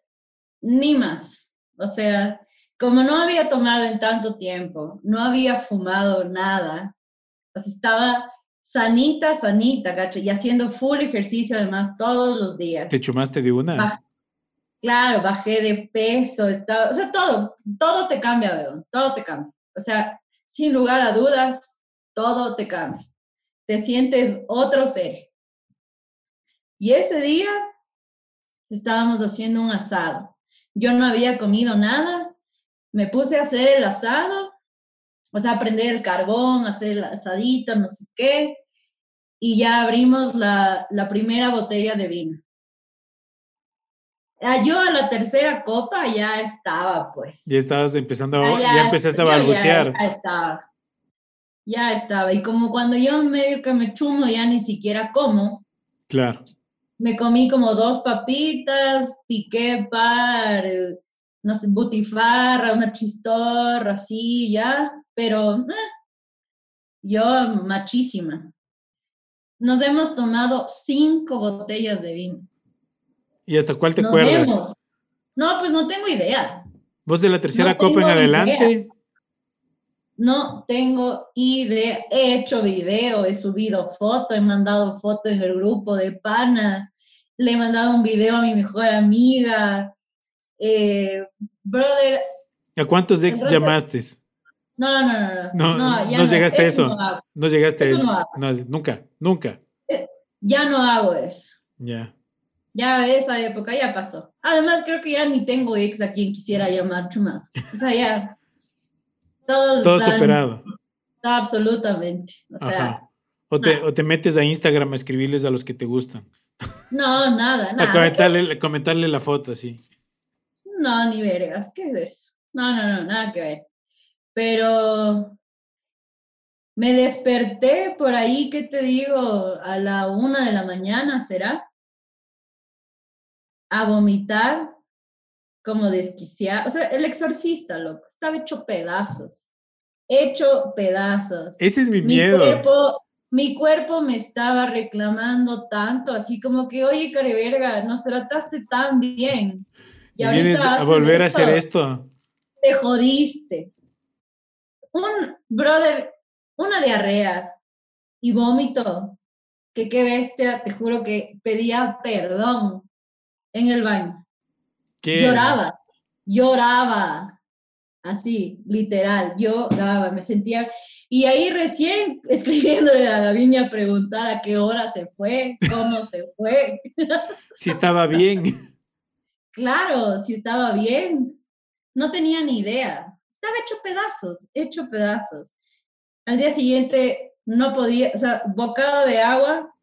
ni más. O sea, como no había tomado en tanto tiempo, no había fumado nada, pues estaba sanita, sanita, cacho, y haciendo full ejercicio además todos los días. Te chumaste de una. Claro, bajé de peso, estaba, o sea, todo, todo te cambia, weón, todo te cambia. O sea, sin lugar a dudas, todo te cambia. Te sientes otro ser. Y ese día estábamos haciendo un asado. Yo no había comido nada, me puse a hacer el asado, o sea, prender el carbón, hacer el asadito, no sé qué, y ya abrimos la, la primera botella de vino. Ah, Yo a la tercera copa ya estaba, pues. Ya estabas empezando, a- Ah, ya, empezaste a yo ya- balbucear. Ya, estaba. Ya estaba. Y como cuando yo medio que me chumo, ya ni siquiera como, Claro. me comí como dos papitas, piqué par, no sé, butifarra, una chistorra, así, ya, pero eh, yo machísima. nos hemos tomado cinco botellas de vino. ¿Y hasta cuál te Nos acuerdas? No, pues no tengo idea. ¿Vos de la tercera No copa en adelante? No tengo idea. He hecho video, he subido foto, he mandado foto en el grupo de panas, le he mandado un video a mi mejor amiga. Eh, brother, ¿A cuántos ex llamaste? no, no, no, no. No, no, ya no llegaste a eso. no llegaste a Eso nunca, nunca. ya no hago eso. Ya. Ya esa época ya pasó. Además, creo que ya ni tengo ex a quien quisiera llamar chumado. O sea, ya. Todos Todo están- superado. Absolutamente. O sea, Ajá. O te, o te metes a Instagram a escribirles a los que te gustan. no, nada, A nada. comentarle, a comentarle la foto, así. No, ni vergas, ¿qué es eso? No, no, no, nada que ver. Pero me desperté por ahí, ¿qué te digo? A la una de la mañana, ¿será? A vomitar como desquiciada. O sea, el exorcista, loco, estaba hecho pedazos. Hecho pedazos. Ese es mi Mi miedo. cuerpo, mi cuerpo me estaba reclamando tanto, así como que, oye, careverga, nos trataste tan bien. Y vienes a volver a hacer esto. Te jodiste. Un, brother, una diarrea y vómito, que qué bestia, te juro que pedía perdón en el baño. ¿Qué? Lloraba, lloraba, así, literal, lloraba, me sentía, y ahí recién [LAUGHS] escribiéndole a a preguntar a qué hora se fue, cómo se fue, [LAUGHS] Si estaba bien. claro, si estaba bien, no tenía ni idea, estaba hecho pedazos, hecho pedazos. Al día siguiente no podía, o sea, bocado de agua,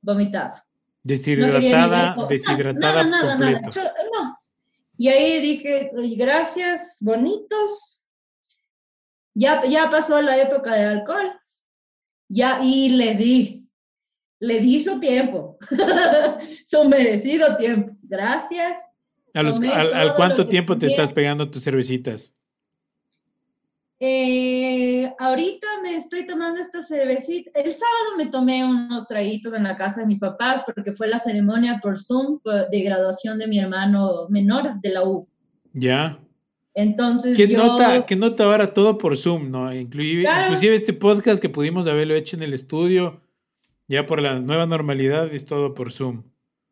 vomitaba. No Deshidratada, deshidratada nada. completo. Yo- no. Y ahí dije, "Oye, gracias, bonitos. Ya, ya pasó la época de alcohol. Ya, y le di, le di su tiempo, [LAUGHS] su merecido tiempo. Gracias. ¿A los- al, al cuánto tiempo te estás pegando tus cervecitas? Eh, ahorita me estoy tomando esta cervecita. El sábado me tomé unos traguitos en la casa de mis papás porque fue la ceremonia por Zoom de graduación de mi hermano menor de la U. Ya. Entonces ¿Qué yo... nota, qué nota ahora todo por Zoom, ¿no? Inclusive, Claro. inclusive este podcast que pudimos haberlo hecho en el estudio, ya por la nueva normalidad, es todo por Zoom.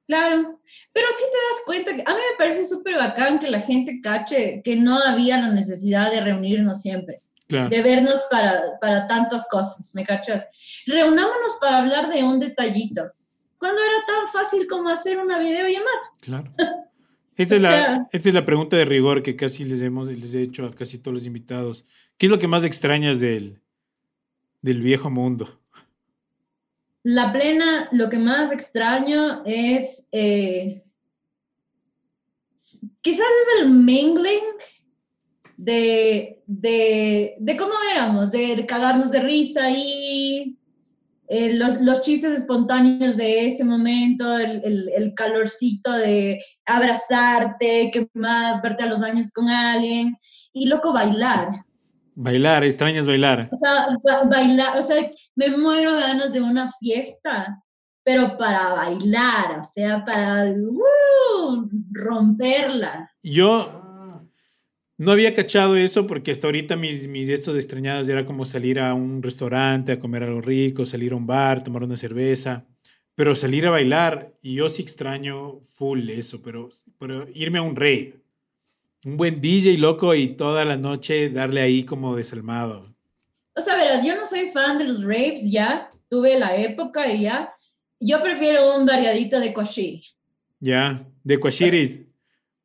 Claro, pero sí te das cuenta que a mí me parece súper bacán que la gente cache que no había la necesidad de reunirnos siempre, Claro. de vernos para, para tantas cosas, ¿me cachas? Reunámonos para hablar de un detallito, cuando era tan fácil como hacer una videollamada. Claro. [LAUGHS] Esta, O es la, esta es la pregunta de rigor que casi les, hemos, les he hecho a casi todos los invitados. ¿Qué es lo que más extrañas del, del viejo mundo? La plena, lo que más extraño es, eh, quizás es el mingling de, de, de cómo éramos, de cagarnos de risa y eh, los, los chistes espontáneos de ese momento, el, el, el calorcito de abrazarte, qué más, verte a los años con alguien y loco bailar. Bailar, extrañas bailar. O sea, ba- bailar, o sea, me muero de ganas de una fiesta, pero para bailar, o sea, para ¡uh! romperla. Yo no había cachado eso porque hasta ahorita mis, mis de estos extrañados era como salir a un restaurante a comer algo rico, salir a un bar, tomar una cerveza, pero salir a bailar, y yo sí extraño full eso, pero, pero irme a un rave, un buen DJ loco y toda la noche darle ahí como desalmado. O sea, verás, yo no soy fan de los raves, ya, tuve la época y ya. Yo prefiero un variadito de cochiri. Ya, de Cuachiris.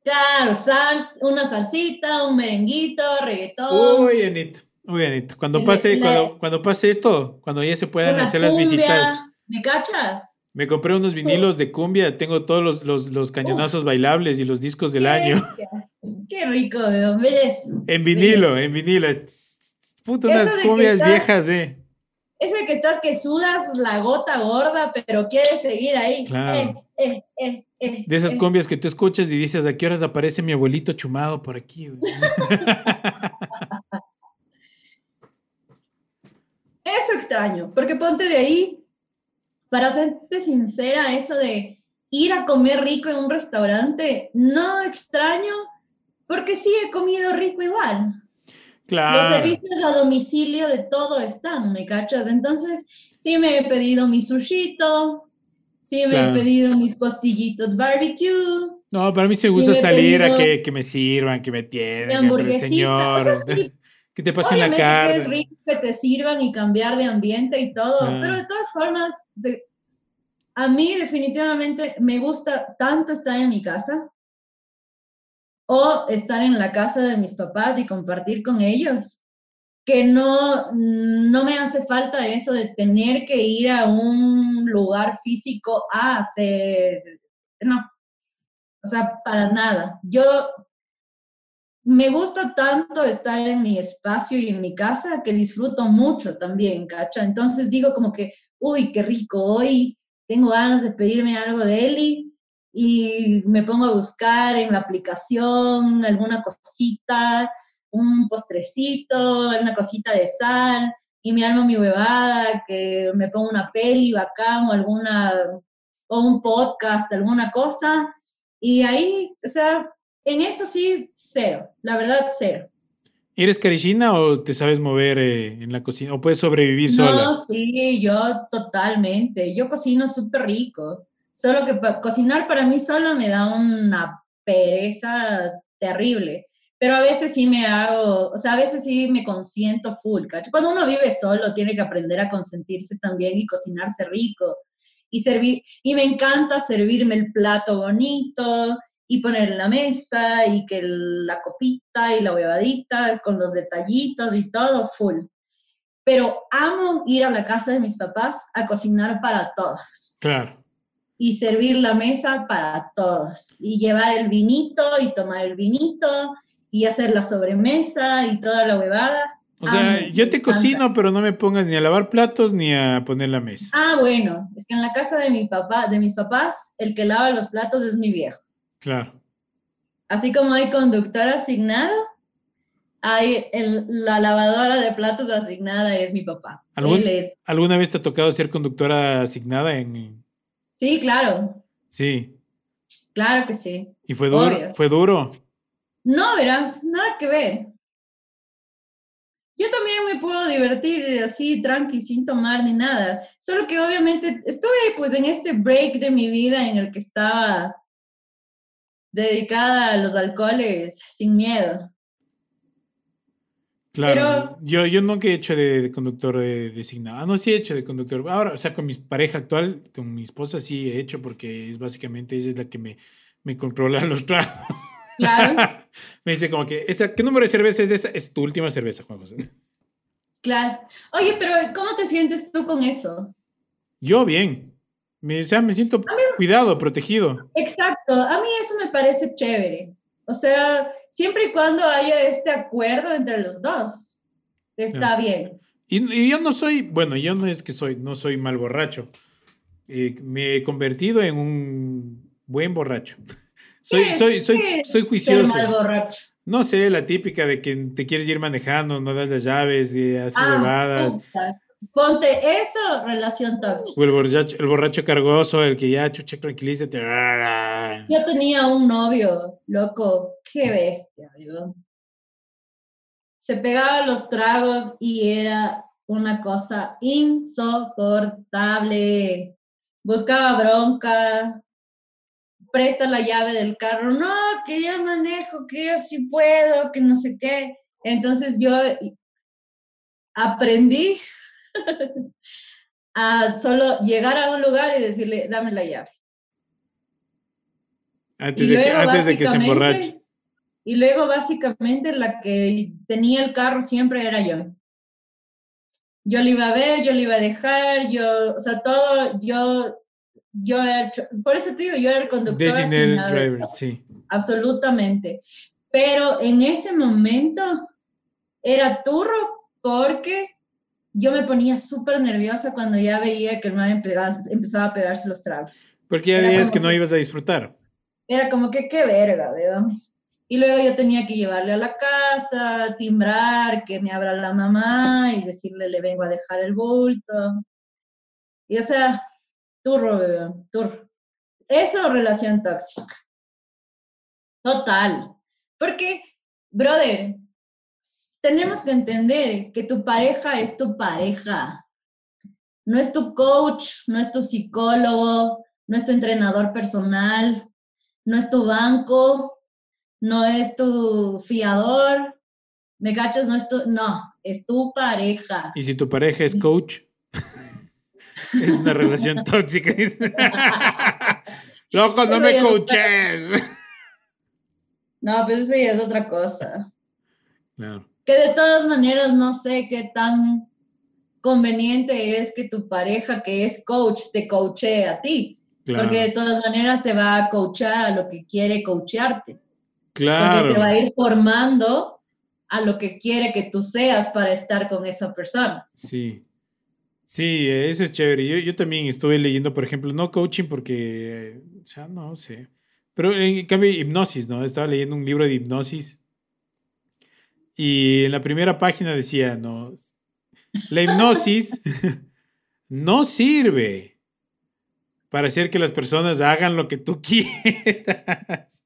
Claro, sals, una salsita, un merenguito, reggaetón. Uy, Anita. Uy, Anita. Cuando pase, le- cuando, cuando pase esto, cuando ya se puedan hacer las cumbia, visitas. ¿Me cachas? Me compré unos vinilos de cumbia, tengo todos los, los, los cañonazos bailables y los discos del año. bestia. [LAUGHS] Qué rico, weón, ¿ves? En vinilo, en vinilo. Puta, Eso unas de cumbias viejas, eh. Ese que estás que sudas la gota gorda, pero quieres seguir ahí. Claro. Eh, eh, eh, De esas cumbias que tú escuchas y dices, ¿a qué horas aparece mi abuelito chumado por aquí? güey?" [LAUGHS] Eso extraño, porque ponte de ahí. para serte sincera, eso de ir a comer rico en un restaurante, no extraño, porque sí he comido rico igual. Los Claro. servicios a domicilio de todo están, ¿me cachas? Entonces, sí me he pedido mi sushito, sí me Claro. he pedido mis costillitos barbecue, No, para mí sí me gusta me he salir a que, que me sirvan, que me mi atiendan, que señor, O sea, sí, [LAUGHS] que te pasen la obviamente que es carne. rico que te sirvan y cambiar de ambiente y todo, Claro. pero de todas formas, de- a mí definitivamente me gusta tanto estar en mi casa o estar en la casa de mis papás y compartir con ellos, que no, no me hace falta eso de tener que ir a un lugar físico a hacer, no, o sea, para nada. Yo me gusta tanto estar en mi espacio y en mi casa que disfruto mucho también, ¿cacha? Entonces digo como que, uy, qué rico, hoy tengo ganas de pedirme algo de Eli y me pongo a buscar en la aplicación alguna cosita, un postrecito, una cosita de sal y me armo mi huevada, que me pongo una peli bacán o alguna, o un podcast, alguna cosa y ahí, o sea, en eso sí, cero, la verdad, cero. ¿Eres carichina o te sabes mover eh, en la cocina? ¿O puedes sobrevivir sola? No, sí, yo totalmente. Yo cocino súper rico. Solo que cocinar para mí solo me da una pereza terrible. Pero a veces sí me hago, o sea, a veces sí me consiento full, ¿cachai? Cuando uno vive solo, tiene que aprender a consentirse también y cocinarse rico. Y servir, y me encanta servirme el plato bonito y poner en la mesa y que la copita y la huevadita con los detallitos y todo full pero amo ir a la casa de mis papás a cocinar para todos Claro. Y servir la mesa para todos y llevar el vinito y tomar el vinito y hacer la sobremesa y toda la huevada. O sea, Amo, yo te cocino, pero no me pongas ni a lavar platos ni a poner la mesa. Ah, bueno, es que en la casa de mi papá, de mis papás, el que lava los platos es mi viejo. Claro. Así como hay conductor asignado, hay el- la lavadora de platos asignada es mi papá. ¿Algún- Él es. ¿Alguna vez te ha tocado ser conductora asignada en... Sí, claro, Sí. claro que sí. Y fue duro. Obvio. Fue duro. No, verás, nada que ver. Yo también me puedo divertir así, tranqui, sin tomar ni nada. Solo que obviamente estuve pues en este break de mi vida en el que estaba dedicada a los alcoholes sin miedo. Claro. yo, yo nunca he hecho de, de conductor eh, designado. Ah, no, sí he hecho de conductor. Ahora, o sea, con mi pareja actual, con mi esposa sí he hecho porque es básicamente ella es la que me, me controla [LAUGHS] los tragos. Claro, [LAUGHS] me dice como que, esa, ¿qué número de cerveza es esa? Es tu última cerveza, Juan José. claro. Oye, pero ¿cómo te sientes tú con eso? Yo bien. Me, o sea, me siento cuidado, protegido. Exacto, a mí eso me parece chévere. O sea, siempre y cuando haya este acuerdo entre los dos, está Ya. bien. Y, y yo no soy, bueno, yo no es que soy, no soy mal borracho. Eh, me he convertido en un buen borracho. [LAUGHS] Soy, ¿Qué soy, soy, qué soy juicioso. mal borracho? No sé, la típica de que te quieres ir manejando, no das las llaves y haces Ah. Ponte eso, relación tóxica. El borracho, el borracho cargoso, el que ya, chucha, tranquilízate. Yo tenía un novio, loco, qué bestia. Se pegaba los tragos y era una cosa insoportable. Buscaba bronca, presta la llave del carro, no, que yo manejo, que yo sí puedo, que no sé qué. Entonces yo aprendí [LAUGHS] a solo llegar a un lugar y decirle, dame la llave. Antes de que, antes de que se emborrache. Y luego básicamente la que tenía el carro siempre era yo. Yo le iba a ver, yo le iba a dejar, yo, o sea, todo, yo, yo era, por eso te digo, yo era el conductor. Designated driver, sí. Absolutamente. Pero en ese momento era turro porque yo me ponía súper nerviosa cuando ya veía que el man empezaba, a pegarse los tragos. Porque ya veías que no ibas a disfrutar. Era como que qué verga, ¿verdad? Y luego yo tenía que llevarle a la casa, timbrar, que me abra la mamá y decirle le vengo a dejar el bulto. Y o sea, turro, bebé, turro. Eso relación tóxica. Total. Porque, brother, tenemos que entender que tu pareja es tu pareja. No es tu coach, no es tu psicólogo, no es tu entrenador personal, no es tu banco, no es tu fiador. ¿Me cachas? No es tu, no, es tu pareja. Y si tu pareja es coach, [LAUGHS] es una relación tóxica. [LAUGHS] Loco, no me coaches. [LAUGHS] No, pues eso ya es otra cosa. Claro. Que de todas maneras no sé qué tan conveniente es que tu pareja que es coach te coachee a ti. Claro. Porque de todas maneras te va a coachar a lo que quiere coachearte. Porque Claro. te va a ir formando a lo que quiere que tú seas para estar con esa persona. Sí. Sí, eso es chévere. Yo, yo también estuve leyendo, por ejemplo, no coaching porque, o sea, no sé. Pero en cambio, hipnosis, ¿no? Estaba leyendo un libro de hipnosis. Y en la primera página decía, no, la hipnosis [LAUGHS] no sirve para hacer que las personas hagan lo que tú [LAUGHS] quieras.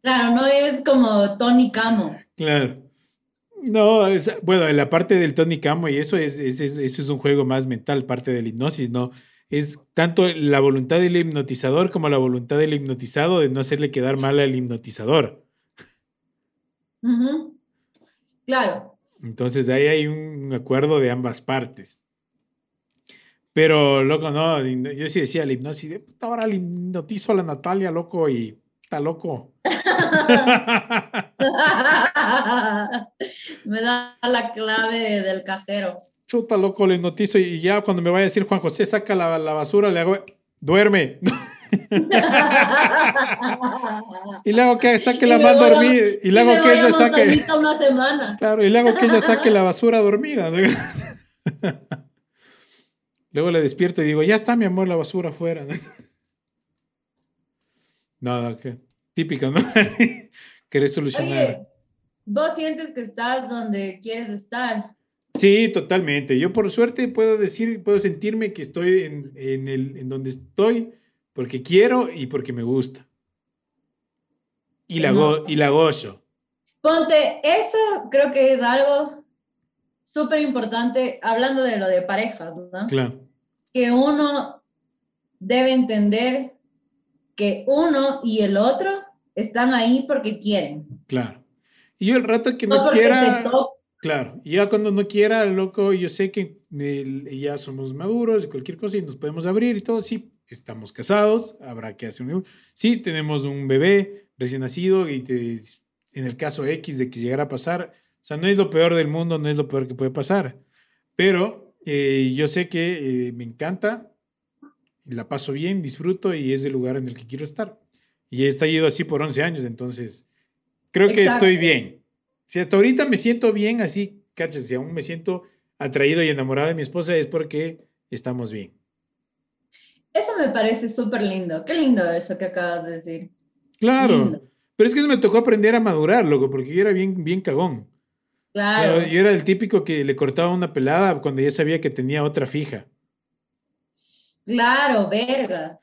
Claro, no es como Tony Camo. Claro. No, es- bueno, la parte del Tony Camo y eso es, es- es- eso es un juego más mental, parte de la hipnosis, ¿no? Es tanto la voluntad del hipnotizador como la voluntad del hipnotizado de no hacerle quedar mal al hipnotizador. Ujú. Claro. Entonces ahí hay un acuerdo de ambas partes. Pero, loco, no, yo sí decía la hipnosis, de puta, ahora le hipnotizo a la Natalia, loco, y está loco. [LAUGHS] Me da la clave del cajero. Chuta, loco, le hipnotizo y ya cuando me vaya a decir Juan José, saca la, la basura, le hago, duerme. [LAUGHS] y le hago que saque la a- dormida. Y hago que ella saque. Montañita una semana. Claro, y le hago que ella saque la basura dormida. ¿no? [LAUGHS] Luego le despierto y digo, ya está, mi amor, la basura afuera. No, que típico, ¿no? [LAUGHS] Querés solucionar. Oye, vos sientes que estás donde quieres estar. Sí, totalmente. Yo por suerte puedo decir, puedo sentirme que estoy en, en el, en donde estoy porque quiero y porque me gusta. Y la, go- y la gozo. Ponte, eso creo que es algo súper importante, hablando de lo de parejas, ¿no? Claro. Que uno debe entender que uno y el otro están ahí porque quieren. Claro. Y yo el rato que No quiera, claro, y ya cuando no quiera, loco, yo sé que ya somos maduros y cualquier cosa y nos podemos abrir y todo, sí, estamos casados, habrá que hacer un... Sí, tenemos un bebé recién nacido y te- en el caso X de que llegara a pasar, o sea, no es lo peor del mundo, no es lo peor que puede pasar, pero eh, yo sé que eh, me encanta, la paso bien, disfruto y es el lugar en el que quiero estar. Y he estado así por 11 años, entonces creo que Exacto. estoy bien. Si hasta ahorita me siento bien, así, cachas, si aún me siento atraído y enamorado de mi esposa es porque estamos bien. Eso me parece súper lindo. Qué lindo eso que acabas de decir. Claro. Lindo. Pero es que me tocó aprender a madurar, loco, porque yo era bien, bien cagón. Claro. Yo, yo era el típico que le cortaba una pelada cuando ya sabía que tenía otra fija. Claro, verga.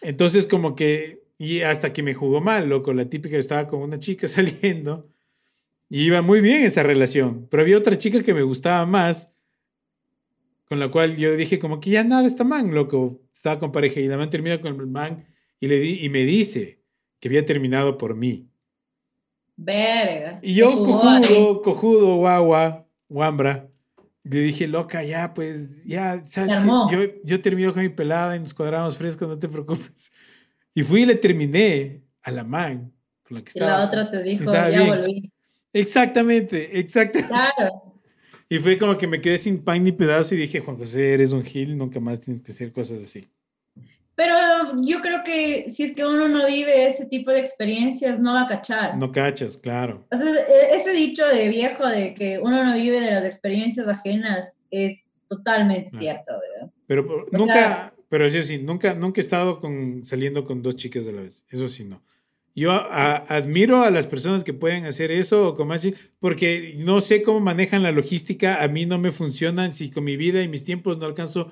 Entonces, como que, y hasta que me jugó mal, loco, la típica estaba con una chica [LAUGHS] saliendo y iba muy bien esa relación, pero había otra chica que me gustaba más, con la cual yo dije, como que ya nada, esta man, loco, estaba con pareja y la man termina con el man y, le di, y me dice que había terminado por mí. Verga. Y yo, cojudo, cojudo, guagua, guambra, le dije, loca, ya, pues, ya, ¿sabes armó. Yo, yo termino con mi pelada y nos cuadramos frescos, no te preocupes. Y fui y le terminé a la man con la que Y estaba. la otra te dijo, ya bien. volví. Exactamente, exactamente. Claro. Y fue como que me quedé sin pan ni pedazo y dije, Juan José, eres un gil, nunca más tienes que hacer cosas así. Pero yo creo que si es que uno no vive ese tipo de experiencias, no va a cachar. No cachas, claro. Entonces, e- ese dicho de viejo de que uno no vive de las experiencias ajenas es totalmente Ah. cierto, ¿verdad? Pero O nunca, sea- pero eso sí, nunca, nunca he estado con, saliendo con dos chicas a la vez. Eso sí, no. Yo a- admiro a las personas que pueden hacer eso así, porque no sé cómo manejan la logística. A mí no me funcionan si con mi vida y mis tiempos no alcanzo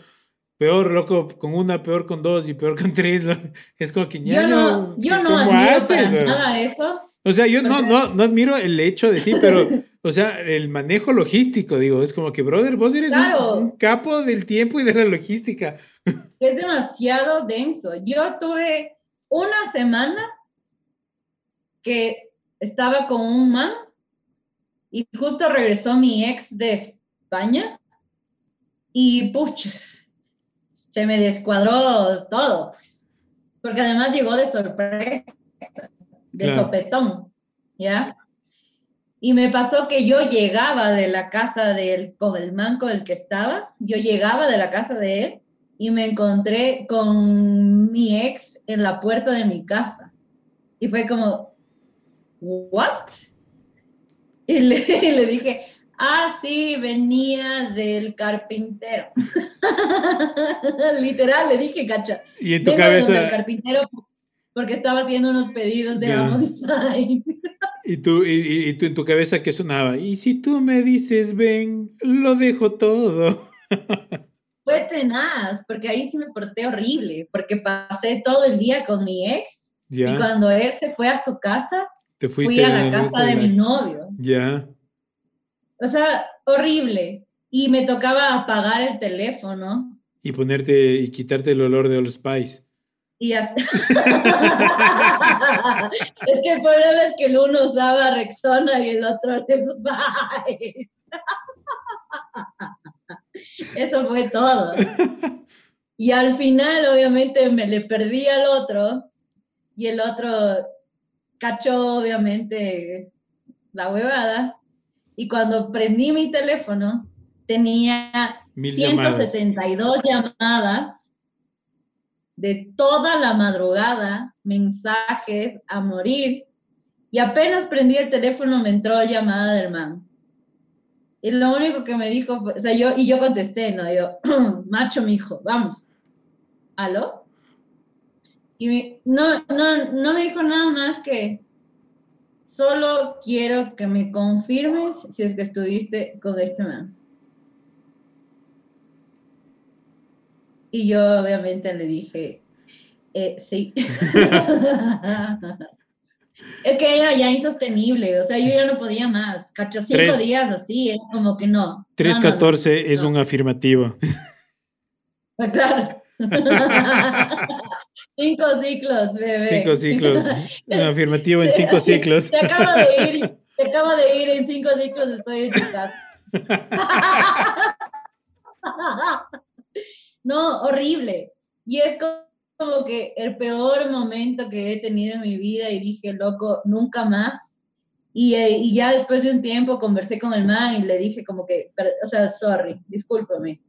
peor, loco, con una, peor con dos y peor con [LAUGHS] tres. lo- Es como que Yo ñaño, no, yo no ¿cómo admiro haces, para nada eso. O sea, yo no, no, no admiro el hecho de sí, pero, o sea, el manejo logístico, digo, es como que, brother, vos eres un- Claro. un, capo del tiempo y de la logística. Es demasiado denso. Yo tuve una semana que estaba con un man y justo regresó mi ex de España y pucha, se me descuadró todo, pues, porque además llegó de sorpresa, de Claro. sopetón, ¿ya? Y me pasó que yo llegaba de la casa del, con el man con el que estaba, yo llegaba de la casa de él y me encontré con mi ex en la puerta de mi casa. Y fue como, ¿what? Y le, [LAUGHS] y le dije, ah, sí, venía del carpintero. [LAUGHS] Literal, le dije, cacha. Y en tu cabeza, carpintero porque estaba haciendo unos pedidos de. Amo Design. [LAUGHS] y tú, y, y- tú en tu cabeza que sonaba, y si tú me dices, ven, lo dejo todo. Fue tenaz, porque ahí sí me porté horrible, porque pasé todo el día con mi ex y cuando él se fue a su casa, te fuiste fui a la casa de la- mi novio. Ya, O sea, horrible. Y me tocaba apagar el teléfono y ponerte y quitarte el olor de Old Spice. y así. [LAUGHS] es que el problema es que el uno usaba Rexona y el otro Spice. [LAUGHS] Eso fue todo. Y al final, obviamente, me le perdí al otro y el otro cachó, obviamente, la huevada. Y cuando prendí mi teléfono, tenía Mil llamadas. 172 llamadas de toda la madrugada, mensajes a morir. Y apenas prendí el teléfono, me entró llamada del man. Y lo único que me dijo, fue- o sea, yo, y yo contesté, ¿no? Yo, [CLEARS THROAT] macho, mijo, vamos. ¿Aló? Y me- no, no, no me dijo nada más que solo quiero que me confirmes si es que estuviste con este man. Y yo obviamente le dije, eh, sí. [LAUGHS] [LAUGHS] es que era ya insostenible, o sea, yo ya no podía más. Cacho, cinco Tres- días así, era como que no. No, no, no. 314 es no. un afirmativo. Ah, Claro. [LAUGHS] cinco ciclos, bebé. Cinco ciclos. [LAUGHS] Afirmativo en cinco ciclos. Te acabo de ir, [LAUGHS] te acabo de ir en cinco ciclos, estoy casa. [LAUGHS] No, horrible. Y es co- como que el peor momento que he tenido en mi vida y dije, loco, nunca más. Y, eh, y ya después de un tiempo conversé con el man y le dije como que, o sea, sorry, discúlpame,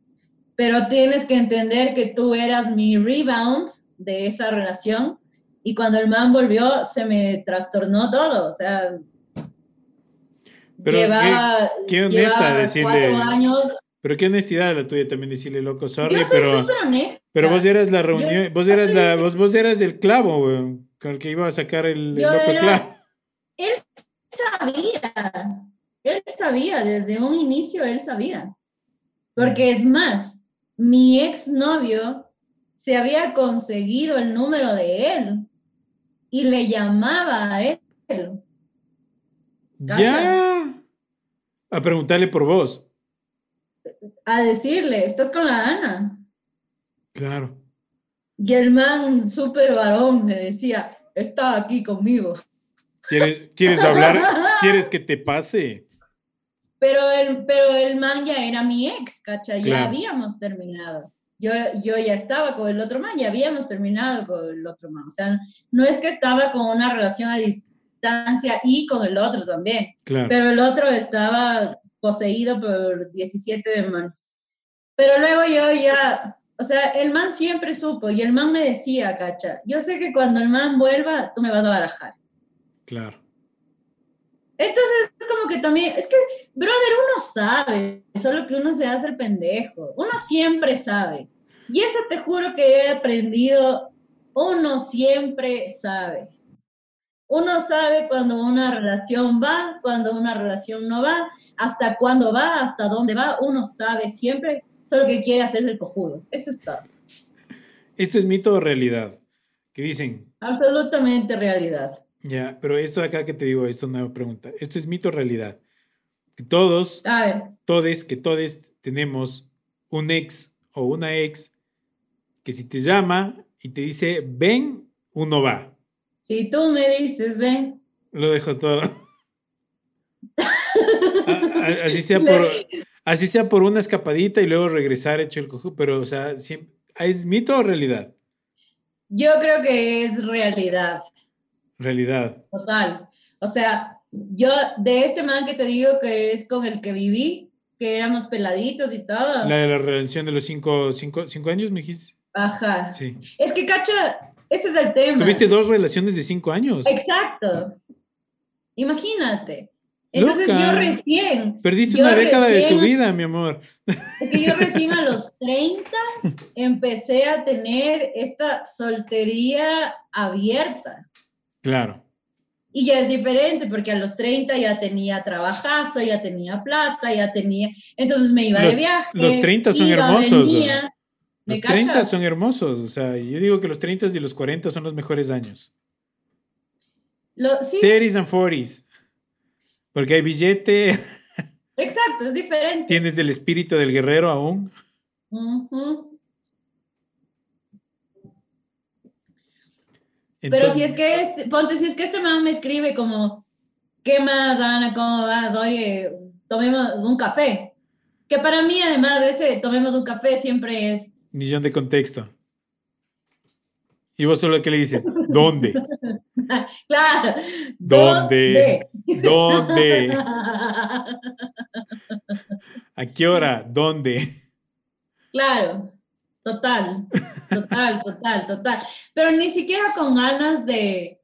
pero tienes que entender que tú eras mi rebound de esa relación y cuando el man volvió se me trastornó todo, o sea, Pero llevaba, qué- qué honesta llevaba decirle- cuatro años. Pero qué honestidad la tuya también decirle loco, sorry, Yo soy pero, pero vos eras la Yo- reunión, vos eras la, vos, vos eras el clavo, weón, con el que iba a sacar el, loco era- clavo. Él sabía, él sabía, desde un inicio él sabía. Porque es más, mi exnovio se había conseguido el número de él y le llamaba a él. Ya. A preguntarle por vos. a decirle, estás con la Ana. Claro. Y el man, súper varón, me decía, está aquí conmigo. ¿Quieres, ¿Quieres hablar? ¿Quieres que te pase? Pero el, pero el man ya era mi ex, ¿cacha? Ya Claro. habíamos terminado. Yo, yo ya estaba con el otro man, ya habíamos terminado con el otro man. O sea, no es que estaba con una relación a distancia y con el otro también. Claro. Pero el otro estaba poseído por 17 demonios. Pero luego yo ya, o sea, el man siempre supo y el man me decía, cacha, yo sé que cuando el man vuelva, tú me vas a barajar. Claro. Entonces es como que también, es que, brother, uno sabe, solo que uno se hace el pendejo, uno siempre sabe. Y eso te juro que he aprendido, uno siempre sabe. Uno sabe cuando una relación va, cuando una relación no va, hasta cuándo va, hasta dónde va, uno sabe siempre solo que quiere hacerse el cojudo. Eso es todo. Esto es mito o realidad. Que dicen, Absolutamente realidad. Ya, pero esto de acá que te digo, esto es una pregunta. Esto es mito o realidad. Que todos, todes, que todes tenemos un ex o una ex que si te llama y te dice, ven, uno va. si tú me dices, ven, Lo dejo todo. [LAUGHS] Así sea por así sea por una escapadita y luego regresar hecho el cojo, pero o sea, siempre, ¿es mito o realidad? yo creo que es realidad. Realidad. Total. O sea, yo de este man que te digo que es con el que viví, que éramos peladitos y todo. La de la relación de los cinco, cinco, cinco años, me dijiste. Ajá. Sí. Es que, cacha, ese es el tema. Tuviste dos relaciones de cinco años. Exacto. Imagínate. Entonces Loca. yo recién. Perdiste yo una década de tu vida, mi amor. Es que yo recién a los 30 empecé a tener esta soltería abierta. Claro. Y ya es diferente, porque a los 30 ya tenía trabajazo, ya tenía plata, ya tenía... Entonces me iba Los- de viaje. los 30 son iba, hermosos, venía. ¿Me Los 30 cachas? son hermosos. O sea, yo digo que los 30 y los 40 son los mejores años. Lo- sí, 30s and 40s. Porque hay billete, exacto, es diferente. tienes el espíritu del guerrero aún. Ujú. Pero Entonces- si es que, este- ponte, si es que este man me escribe como, ¿qué más, Ana? ¿Cómo vas? Oye, tomemos un café. Que para mí, además de ese, tomemos un café, siempre es, Millón de contexto. Y vos solo que le dices, ¿dónde? [LAUGHS] claro. ¿Dónde? ¿Dónde? [LAUGHS] ¿A qué hora? ¿Dónde? claro, total, total, total, total. Pero ni siquiera con ganas de,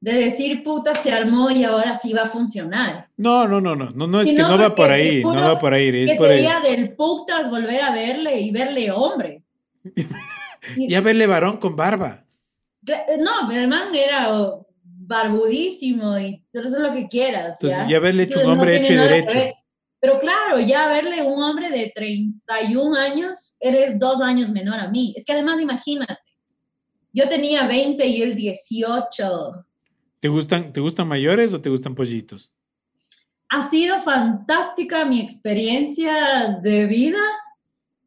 de decir, puta, se armó y ahora sí va a funcionar. No, no, no, no. No, no es que no, no va por ahí. No va por ahí. Es que por sería del putas volver a verle y verle hombre. [LAUGHS] Ya verle varón con barba. No, el man era barbudísimo y eso es lo que quieras. Entonces, ¿ya? haberle hecho un no hombre hecho y derecho. Pero claro, ya verle un hombre de 31 años, eres dos años menor a mí. Es que además, imagínate, yo tenía 20 y él 18. ¿Te gustan, ¿Te gustan mayores o te gustan pollitos? Ha sido fantástica mi experiencia de vida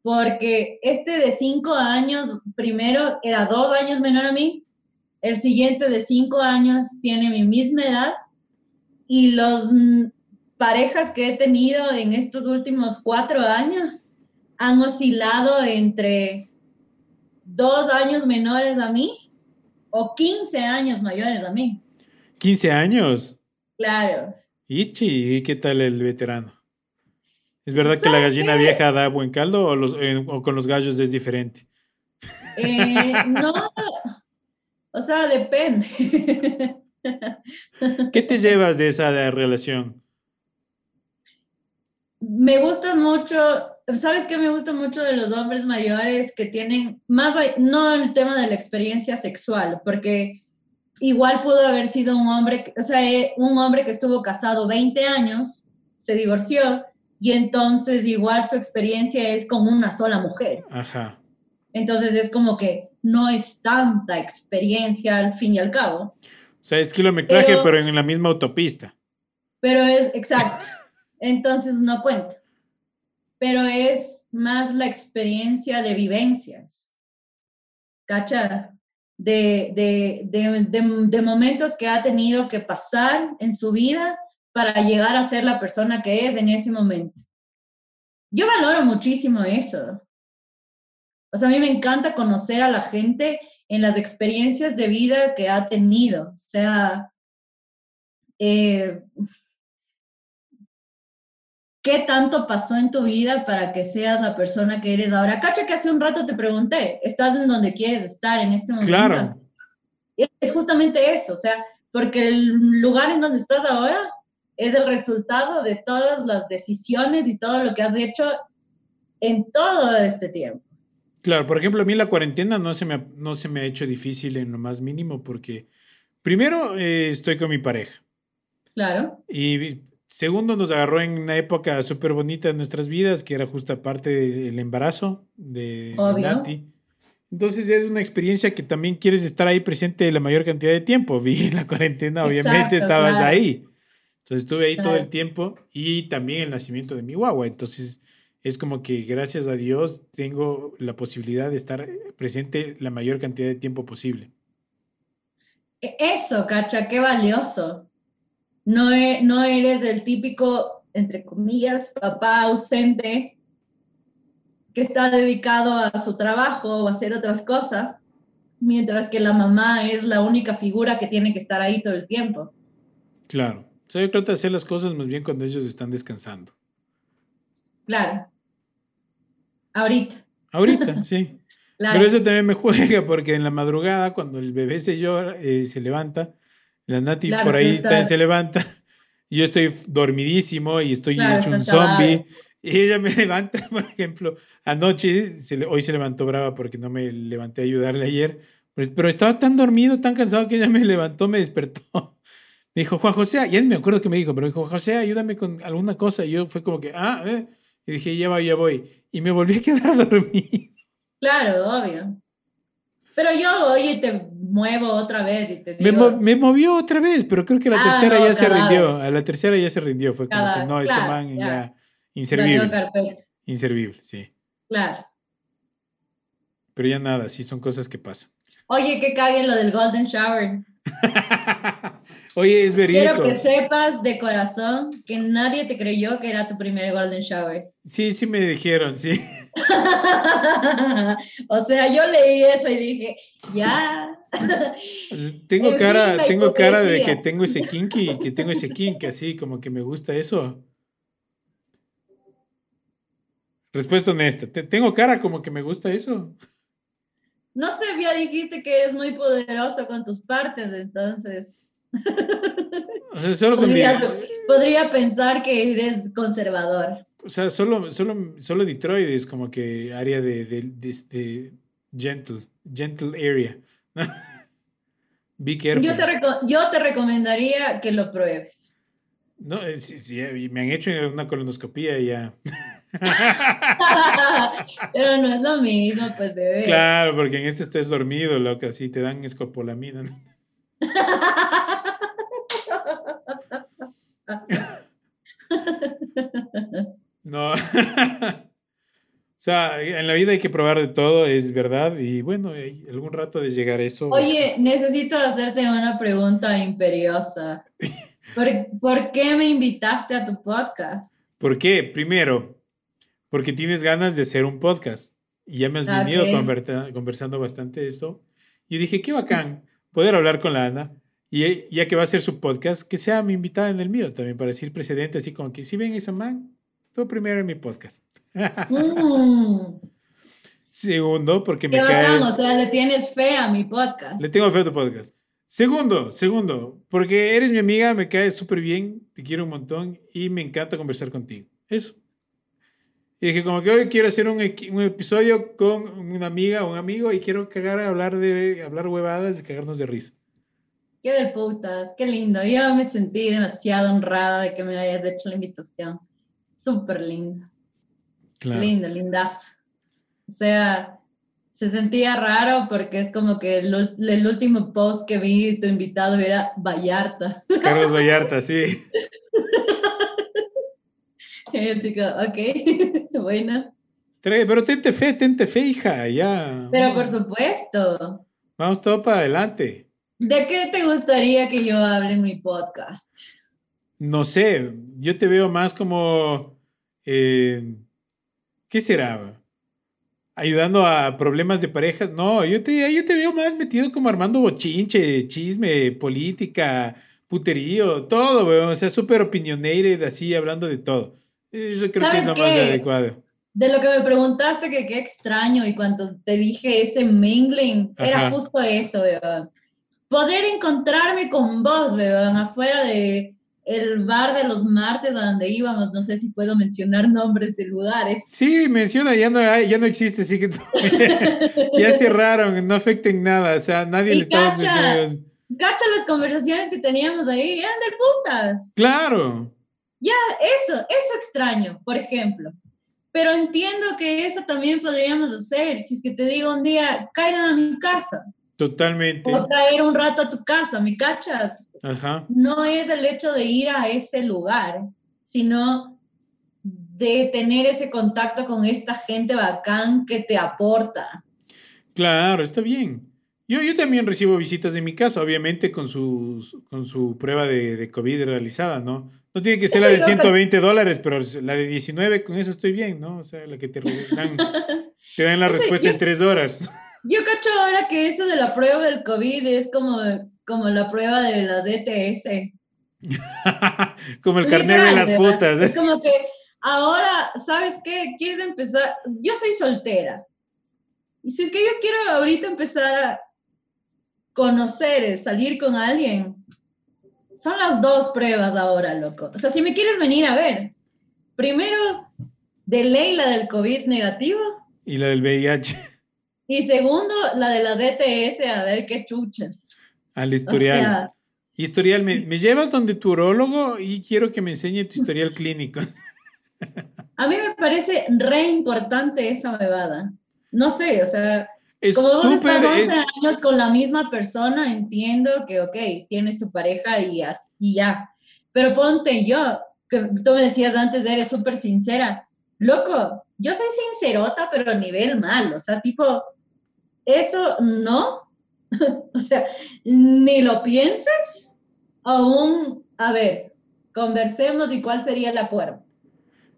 porque este de 5 años, primero era dos años menor a mí, el siguiente de 5 años tiene mi misma edad y los parejas que he tenido en estos últimos cuatro años han oscilado entre dos años menores a mí o 15 años mayores a mí. 15 años. Claro. Ichi, ¿y qué tal el veterano? ¿Es verdad que la ¿Sabes gallina qué? vieja da buen caldo o, los- eh, o con los gallos es diferente? Eh, no, o sea, depende. ¿Qué te llevas de esa relación? Me gusta mucho, ¿sabes qué me gusta mucho de los hombres mayores que tienen más, no el tema de la experiencia sexual, porque igual pudo haber sido un hombre, o sea, eh, un hombre que estuvo casado 20 años, se divorció y entonces igual su experiencia es con una sola mujer. Ajá. Entonces es como que no es tanta experiencia al fin y al cabo. O sea, es kilometraje, Pero- pero en la misma autopista. Pero es, exacto. Entonces no cuenta. Pero es más la experiencia de vivencias. ¿Cacha? De, de, de, de- de momentos que ha tenido que pasar en su vida para llegar a ser la persona que es en ese momento. Yo valoro muchísimo eso. O sea, a mí me encanta conocer a la gente en las experiencias de vida que ha tenido. O sea, eh, ¿Qué tanto pasó en tu vida para que seas la persona que eres ahora? Cacha que hace un rato te pregunté, ¿estás en donde quieres estar en este momento? Claro. Es justamente eso, o sea, porque el lugar en donde estás ahora es el resultado de todas las decisiones y todo lo que has hecho en todo este tiempo. Claro, por ejemplo, a mí la cuarentena no se me ha, no se me ha hecho difícil en lo más mínimo porque primero eh, estoy con mi pareja Claro. y segundo, nos agarró en una época súper bonita de nuestras vidas, que era justa parte del embarazo de, de. Nati. Entonces es una experiencia que también quieres estar ahí presente la mayor cantidad de tiempo. [LAUGHS] Vi la cuarentena, obviamente Exacto, estabas claro. ahí. Entonces estuve ahí todo Claro. el tiempo y también el nacimiento de mi guagua. Entonces es como que gracias a Dios tengo la posibilidad de estar presente la mayor cantidad de tiempo posible. E- Eso, cacha, qué valioso. No, e- no eres el típico, entre comillas, papá ausente que está dedicado a su trabajo o a hacer otras cosas, mientras que la mamá es la única figura que tiene que estar ahí todo el tiempo. Claro. O sea, yo trato de hacer las cosas más bien cuando ellos están descansando. Claro. Ahorita. Ahorita, [LAUGHS] sí. Claro. Pero eso también me juega porque en la madrugada, cuando el bebé se llora, eh, se levanta, la Nati Claro, por ahí está- se levanta, [LAUGHS] yo estoy dormidísimo y estoy Claro, hecho un zombie. Y ella me [LAUGHS] levanta, por ejemplo, anoche, se le- hoy se levantó brava porque no me levanté a ayudarle ayer, pero, pero estaba tan dormido, tan cansado que ella me levantó, me despertó. [LAUGHS] Me dijo, Juan José, y él me acuerdo que me dijo, pero me dijo, Juan José, ayúdame con alguna cosa. Y yo fue como que, ah, eh. Y dije, ya va, ya voy. Y me volví a quedar dormido. Claro, obvio. Pero yo voy y te muevo otra vez y te Me, mo- me movió otra vez, pero creo que la Ah, tercera no, ya se rindió. A la tercera ya se rindió. Fue como que no, este claro, man ya. ya "Daño inservible. carpeta". Inservible, sí. Claro. Pero ya nada, sí son cosas que pasan. Oye, que cague lo del Golden Shower. [LAUGHS] Oye, es verídico. Quiero que sepas de corazón que nadie te creyó que era tu primer Golden Shower. Sí, sí me dijeron, sí. [LAUGHS] o sea, yo leí eso y dije, ya. Sea, Tengo En cara, tengo cara de que tengo ese [LAUGHS] kinky, que tengo ese kink, así como que me gusta eso. Respuesta honesta. te- Tengo cara como que me gusta eso. No sé, ya dijiste que eres muy poderoso con tus partes, entonces O sea, solo con podría, di- podría pensar que eres conservador. O sea, solo, solo, solo Detroit es como que área de, de, de- de gentle, gentle area. [LAUGHS] Be careful. Yo te, yo te recomendaría que lo pruebes. No, eh, sí, sí, eh, me han hecho una colonoscopía y ya. [LAUGHS] Pero no es lo mismo, pues bebé. Claro, porque en este estés dormido, loco, así te dan escopolamina. [LAUGHS] ¿no? [LAUGHS] O sea, en la vida hay que probar de todo, es verdad. Y bueno, eh, algún rato de llegar a eso. Oye, necesito hacerte una pregunta imperiosa. ¿Por, por qué me invitaste a tu podcast? ¿Por qué? Primero, porque tienes ganas de hacer un podcast. Y ya me has venido conversando bastante de eso. Y dije, qué bacán poder hablar con la Ana. Y ya que va a ser su podcast, que sea mi invitada en el mío también, para decir precedente, así como que si ven esa man, tú primero en mi podcast. Mm, Segundo, porque me caes. o sea, le tienes fe a mi podcast. Le tengo fe a tu podcast. Segundo, segundo, porque eres mi amiga, me caes súper bien, te quiero un montón y me encanta conversar contigo. Eso. Y dije, como que hoy quiero hacer un, un episodio con una amiga o un amigo y quiero cagar a hablar de hablar huevadas y cagarnos de risa. Qué de putas, qué lindo. Yo me sentí demasiado honrada de que me hayas hecho la invitación. Súper lindo. Claro. Lindo, lindazo. O sea, se sentía raro porque es como que el, último post que vi tu invitado era Vallarta. [LAUGHS] Carlos Vallarta, sí. [LAUGHS] Y así como, ok, [LAUGHS] bueno. Pero tente fe, tente fe, hija, ya. Pero por supuesto, Vamos todo para adelante. ¿De qué te gustaría que yo hable en mi podcast? No sé, yo te veo más como, eh, ¿qué será? Ayudando a problemas de parejas. No, yo te, yo te veo más metido como armando bochinche, chisme, política, puterío, todo, weón. O sea, súper opinionated, así, hablando de todo. Eso creo que es ¿Sabes lo más qué? adecuado. De lo que me preguntaste que qué extraño y cuando te dije ese mingling, era justo eso, weón. Poder encontrarme con vos, weón, afuera de el bar de los martes a donde íbamos, no sé si puedo mencionar nombres de lugares. Sí, menciona, ya no, ya no existe, así que [LAUGHS] [LAUGHS] ya cerraron, no afecten nada, o sea, nadie Y le cacha. diciendo. Cacha las conversaciones que teníamos ahí, eran del putas. Claro. Ya, eso, eso extraño, por ejemplo. Pero entiendo que eso también podríamos hacer. Si es que te digo un día, caigan a mi casa. Totalmente. O caer un rato a tu casa, ¿me cachas? Ajá. No es el hecho de ir a ese lugar, sino de tener ese contacto con esta gente bacán que te aporta. Claro, está bien. Yo, yo también recibo visitas en mi casa, obviamente con, sus, con su prueba de, de COVID realizada, ¿no? No tiene que ser Eso la de yo creo- 120 dólares, pero la de 19, con eso estoy bien, ¿no? O sea, la que te dan, [LAUGHS] te dan la Eso respuesta yo- en tres horas. Yo cacho ahora que eso de la prueba del COVID es como, como la prueba de las DTS. [LAUGHS] Como el carnet de las putas. Es como que ahora, ¿sabes qué? ¿Quieres empezar? Yo soy soltera. Y si es que yo quiero ahorita empezar a conocer, eh, salir con alguien, son las dos pruebas ahora, loco. O sea, si me quieres venir a ver, primero, de ley la del COVID negativo. Y la del VIH Y segundo, la de las DTS, a ver qué chuchas. al O historial. sea, Historial, me, me llevas donde tu urólogo y quiero que me enseñe tu historial clínico. a mí me parece re importante esa bebada. No sé, o sea, Es como vos súper, estás 11 es, años con la misma persona, entiendo que, ok, tienes tu pareja y, y ya. Pero ponte yo, que tú me decías antes, eres súper sincera. Loco, yo soy sincerota, pero a nivel mal. O sea, tipo, eso no. [LAUGHS] o sea, ni lo pienses. Aún, a ver, conversemos y cuál sería el acuerdo.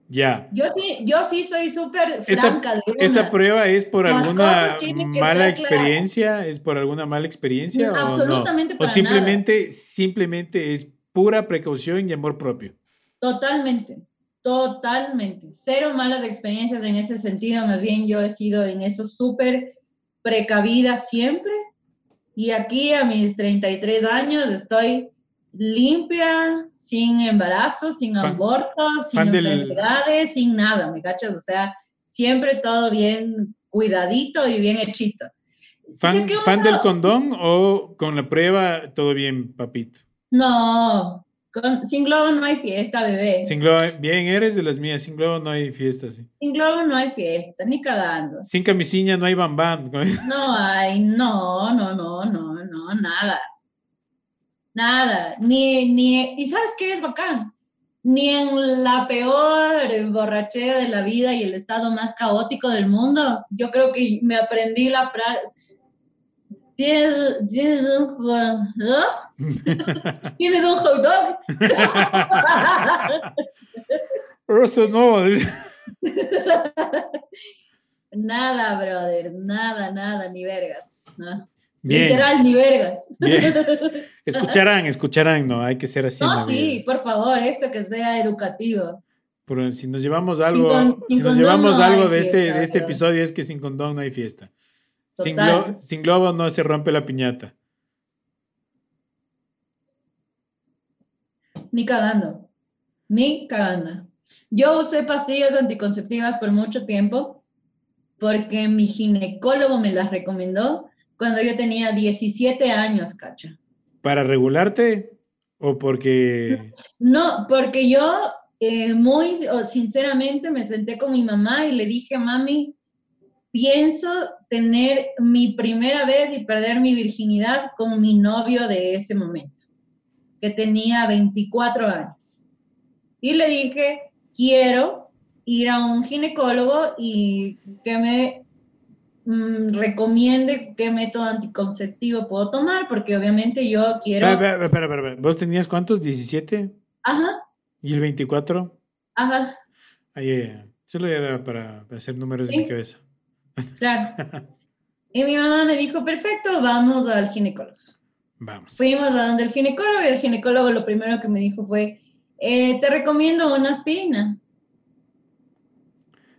ya. Yo sí, yo sí soy súper franca de una. ¿Esa prueba es por Las alguna mala claras. experiencia? ¿Es por alguna mala experiencia o no? Absolutamente O simplemente, simplemente es pura precaución y amor propio. Totalmente, totalmente. Cero malas experiencias en ese sentido. Más bien yo he sido en eso súper precavida siempre. Y aquí a mis 33 años estoy limpia, sin embarazos, sin Fan- abortos, sin del- enfermedades, sin nada, ¿me cachas? O sea, siempre todo bien cuidadito y bien hechito. ¿Fan, es que uno- fan del condón o con la prueba todo bien, papito? No, con- sin globo no hay fiesta, bebé. Sin globo, bien, eres de las mías. Sin globo no hay fiesta, sí. Sin globo no hay fiesta, ni cagando. Sin camisilla no hay bambán. [LAUGHS] No hay, no, no, no, no, no, nada. Nada. Ni, ni, ¿y sabes qué es bacán? Ni en la peor borrachera de la vida y el estado más caótico del mundo, yo creo que me aprendí la frase. ¿Tienes, [LAUGHS] tienes un hot dog? ¿Tienes un hot dog? Eso no. nada, brother, nada, nada, ni vergas. ¿no? Bien, Literal, ni vergas. bien. [LAUGHS] Escucharán, escucharán, no, hay que ser así. en la No, sí, vida. por favor, esto que sea educativo. Pero si nos llevamos algo, con- si nos llevamos no algo de este, de este episodio es que sin condón no hay fiesta. Sin, Total. glo- sin globo no se rompe la piñata. Ni cagando. Ni cagando. Yo usé pastillas anticonceptivas por mucho tiempo porque mi ginecólogo me las recomendó cuando yo tenía 17 años, cacha. ¿Para regularte o porque... [LAUGHS] No, porque yo eh, muy o- sinceramente me senté con mi mamá y le dije, mami, pienso tener mi primera vez y perder mi virginidad con mi novio de ese momento, que tenía 24 años. Y le dije, quiero ir a un ginecólogo y que me mm, recomiende qué método anticonceptivo puedo tomar, porque obviamente yo quiero... Espera, espera, espera. ¿Vos tenías cuántos? ¿17? Ajá, ¿Y el 24? ajá, Ahí, solo era para hacer números en Sí. mi cabeza. Claro. Y mi mamá me dijo, perfecto, vamos al ginecólogo. Vamos. Fuimos a donde el ginecólogo y el ginecólogo lo primero que me dijo fue, "Eh, te recomiendo una aspirina.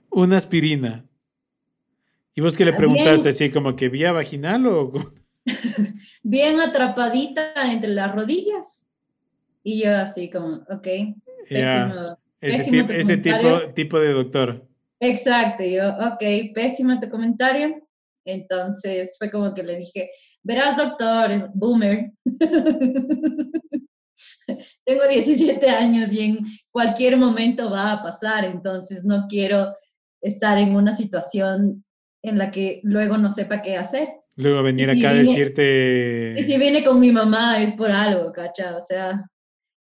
Una aspirina. ¿Y vos qué le preguntaste? ¿Así como que vía vaginal o...? [LAUGHS] Bien atrapadita entre las rodillas. Y yo así como, ok. Pésimo. ese, pésimo tipo, ese tipo, tipo de doctor. Exacto, yo, ok, pésimo tu comentario. Entonces fue como que le dije, verás doctor, boomer. [LAUGHS] tengo 17 años y en cualquier momento va a pasar, entonces no quiero estar en una situación en la que luego no sepa qué hacer. Luego venir si acá a decirte... Y si viene con mi mamá es por algo, ¿cacha? O sea,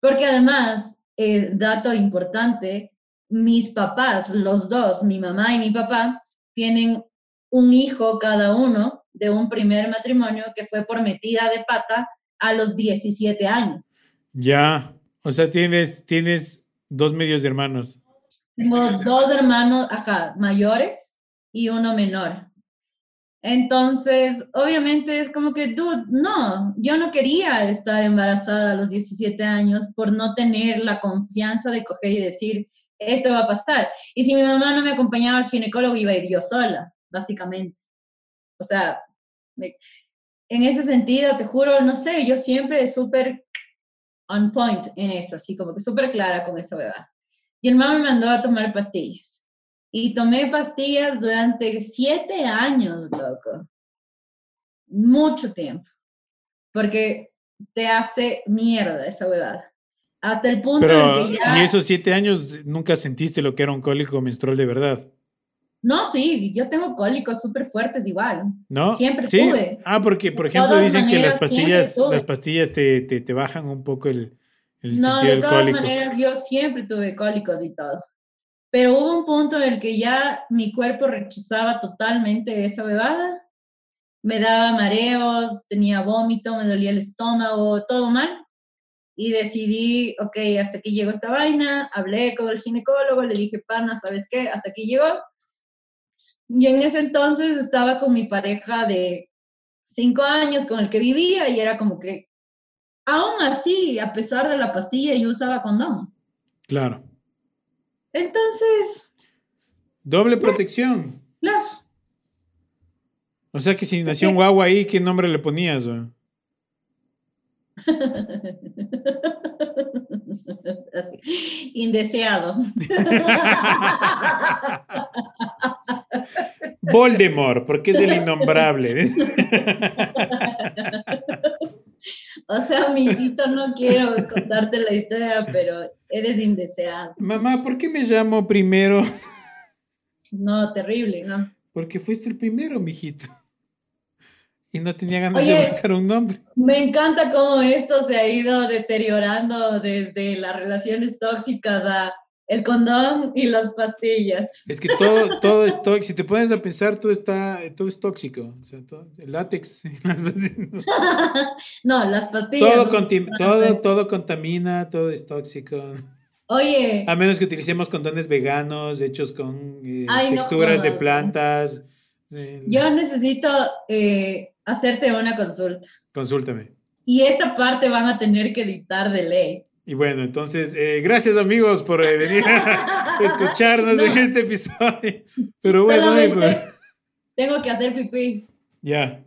porque además, eh, dato importante, mis papás, los dos, mi mamá y mi papá, tienen un hijo cada uno de un primer matrimonio que fue por metida de pata a los 17 años. Ya, o sea, tienes, tienes dos medios de hermanos. Tengo dos hermanos, ajá, mayores y uno menor. Entonces, obviamente es como que, dude, no, yo no quería estar embarazada a los 17 años por no tener la confianza de coger y decir, esto va a pasar. Y si mi mamá no me acompañaba al ginecólogo, iba a ir yo sola, básicamente. O sea, en ese sentido, te juro, no sé, yo siempre súper on point en eso, así como que súper clara con esa verdad. Y el mamá me mandó a tomar pastillas. Y tomé pastillas durante siete años, loco. Mucho tiempo. Porque te hace mierda esa huevada. Hasta el punto Pero en que ya... esos siete años nunca sentiste lo que era un cólico menstrual de verdad, No, sí, yo tengo cólicos súper fuertes igual. ¿no? Siempre ¿Sí? tuve. Ah, porque, por De ejemplo, todas dicen que las maneras, pastillas, las pastillas te, te, te bajan un poco el, el No, sentido de del todas cólico. maneras, yo siempre tuve cólicos y todo. Pero hubo un punto en el que ya mi cuerpo rechazaba totalmente esa bebada. Me daba mareos, tenía vómito, me dolía el estómago, todo mal. Y decidí, ok, hasta aquí llegó esta vaina. Hablé con el ginecólogo, le dije, pana, ¿sabes qué? Hasta aquí llegó. Y en ese entonces estaba con mi pareja de cinco años con el que vivía y era como que, aún así, a pesar de la pastilla, yo usaba condón. Claro. Entonces, Doble protección. claro. O sea que si nació un guagua ahí, ¿qué nombre le ponías? [LAUGHS] Indeseado. [LAUGHS] Voldemort, porque es el innombrable. [LAUGHS] O sea, mijito, no quiero contarte la historia, pero eres indeseado. Mamá, ¿por qué me llamo primero? No, terrible, ¿no? Porque fuiste el primero, mijito. Y no tenía ganas Oye. de buscar un nombre. Me encanta cómo esto se ha ido deteriorando desde las relaciones tóxicas a el condón y las pastillas. Es que todo, todo es tóxico. Si te pones a pensar, todo está, todo es tóxico. O sea, todo, el látex. [LAUGHS] las- [LAUGHS] No, las pastillas. todo, no todo, todo contamina, todo es tóxico. Oye, A menos que utilicemos condones veganos, hechos con eh, Ay, no texturas de plantas. Sí, yo necesito eh, hacerte una consulta. Consúltame. Y esta parte van a tener que editar de ley. Y bueno, entonces, eh, gracias amigos por eh, venir a [LAUGHS] escucharnos en este episodio. Pero bueno, tengo que hacer pipí. ya.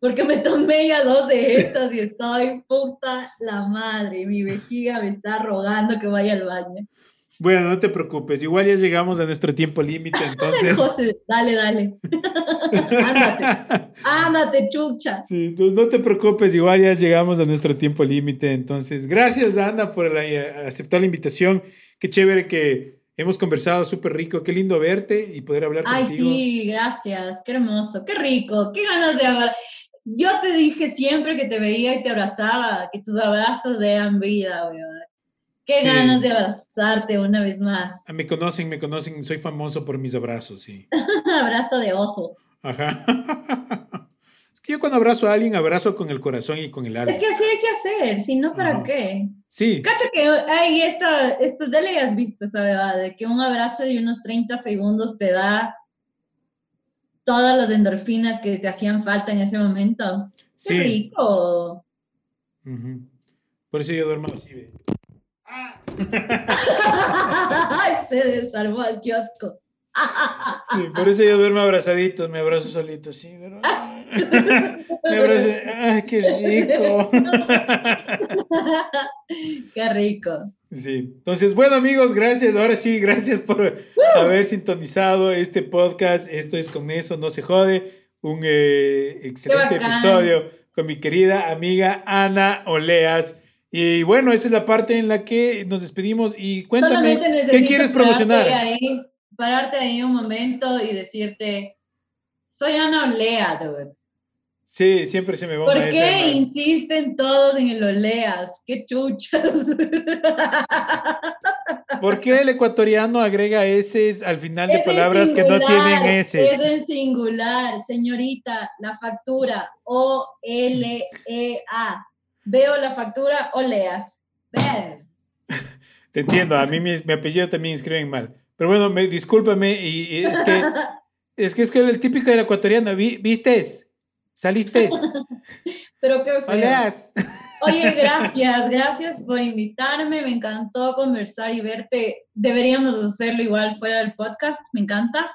Porque me tomé ya dos de estas y estoy puta la madre. Mi vejiga me está rogando que vaya al baño. Bueno, no te preocupes, igual ya llegamos a nuestro tiempo límite, [LAUGHS] entonces. José, dale, dale. [LAUGHS] ándate, ándate, chucha. Sí, no, no te preocupes, igual ya llegamos a nuestro tiempo límite. Entonces, gracias, Ana, por la- eh, aceptar la invitación. Qué chévere que hemos conversado, súper rico. Qué lindo verte y poder hablar Ay, contigo. sí, gracias. Qué hermoso, qué rico, qué ganas de abrazar. Yo te dije siempre que te veía y te abrazaba, que tus abrazos eran vida, weón. Qué Sí. ganas de abrazarte una vez más. Ah, Me conocen, me conocen, soy famoso por mis abrazos, sí. [LAUGHS] Abrazo de oso. Ajá. [LAUGHS] Es que yo cuando abrazo a alguien, abrazo con el corazón y con el alma. Es que así hay que hacer, si no, ¿para Ajá. qué? Sí, Cacha que hay esta, esta, de ley has visto esta verdad, de que un abrazo de unos 30 segundos te da todas las endorfinas que te hacían falta en ese momento. Qué sí. rico. Por eso yo duermo así, ve. Ay, se desarmó el kiosco. Sí, por eso yo duermo abrazadito, me abrazo solito, sí. duermo. Me abrazo, ay, qué rico. Qué rico. Sí, entonces, bueno amigos, gracias. Ahora sí, gracias por haber sintonizado este podcast. Esto es con eso, no se jode. Un eh, excelente episodio con mi querida amiga Ana Oleas. Y bueno, esa es la parte en la que nos despedimos. Y cuéntame, ¿qué quieres pararte promocionar? ahí- pararte ahí un momento y decirte, soy Ana Olea, dude. Sí, siempre se me va ¿Por esa qué insisten todos en el Oleas? ¡Qué chuchas! [LAUGHS] ¿Por qué el ecuatoriano agrega S al final de Es palabras que no singular, tienen S? Es en singular, señorita, la factura, O-L-E-A. Veo la factura, Oleas. Ver. [LAUGHS] Te entiendo, a mí mi, mi apellido también escriben mal. Pero bueno, me, discúlpame, y, y es que [LAUGHS] es que es que el típico del ecuatoriano, vi- ¿vistes? ¿Saliste? [LAUGHS] Pero qué feo. Oleas. Oye, gracias, gracias por invitarme. Me encantó conversar y verte. Deberíamos hacerlo igual fuera del podcast. Me encanta.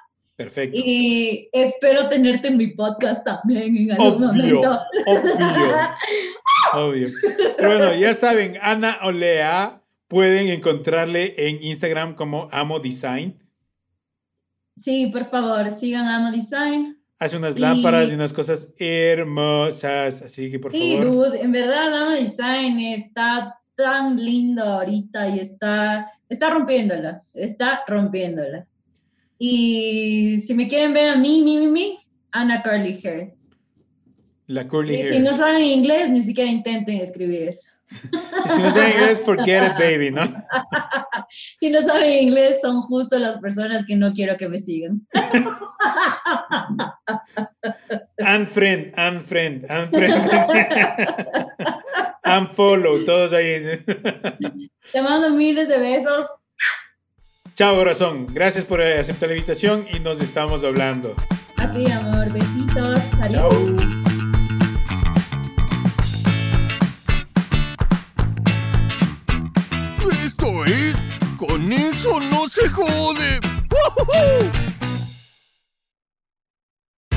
Perfecto. Y espero tenerte en mi podcast también en algún Obvio, momento. obvio, [LAUGHS] obvio. Pero bueno, ya saben, Ana Olea, pueden encontrarle en Instagram como Amo Design. Sí, por favor, sigan Amo Design. Hace unas lámparas y unas cosas hermosas, así que por Sí, favor. dude, en verdad Amo Design está tan lindo ahorita y está, está rompiéndola, está rompiéndola. Y si me quieren ver a mí, mi, mi, mi, Ana Curly Hair. La curly Y hair. si no saben inglés, ni siquiera intenten escribir eso. [LAUGHS] Y si no saben inglés, forget it, baby, ¿no? [LAUGHS] Si no saben inglés, son justo las personas que no quiero que me sigan. [LAUGHS] Unfriend, unfriend, unfriend. Unfollow, todos ahí. Te mando miles de besos. Chao, corazón. Gracias por eh, aceptar la invitación y nos estamos hablando. A ti, amor. Besitos. Chao. Adiós. Esto es, con eso no se jode. ¡Woohoo!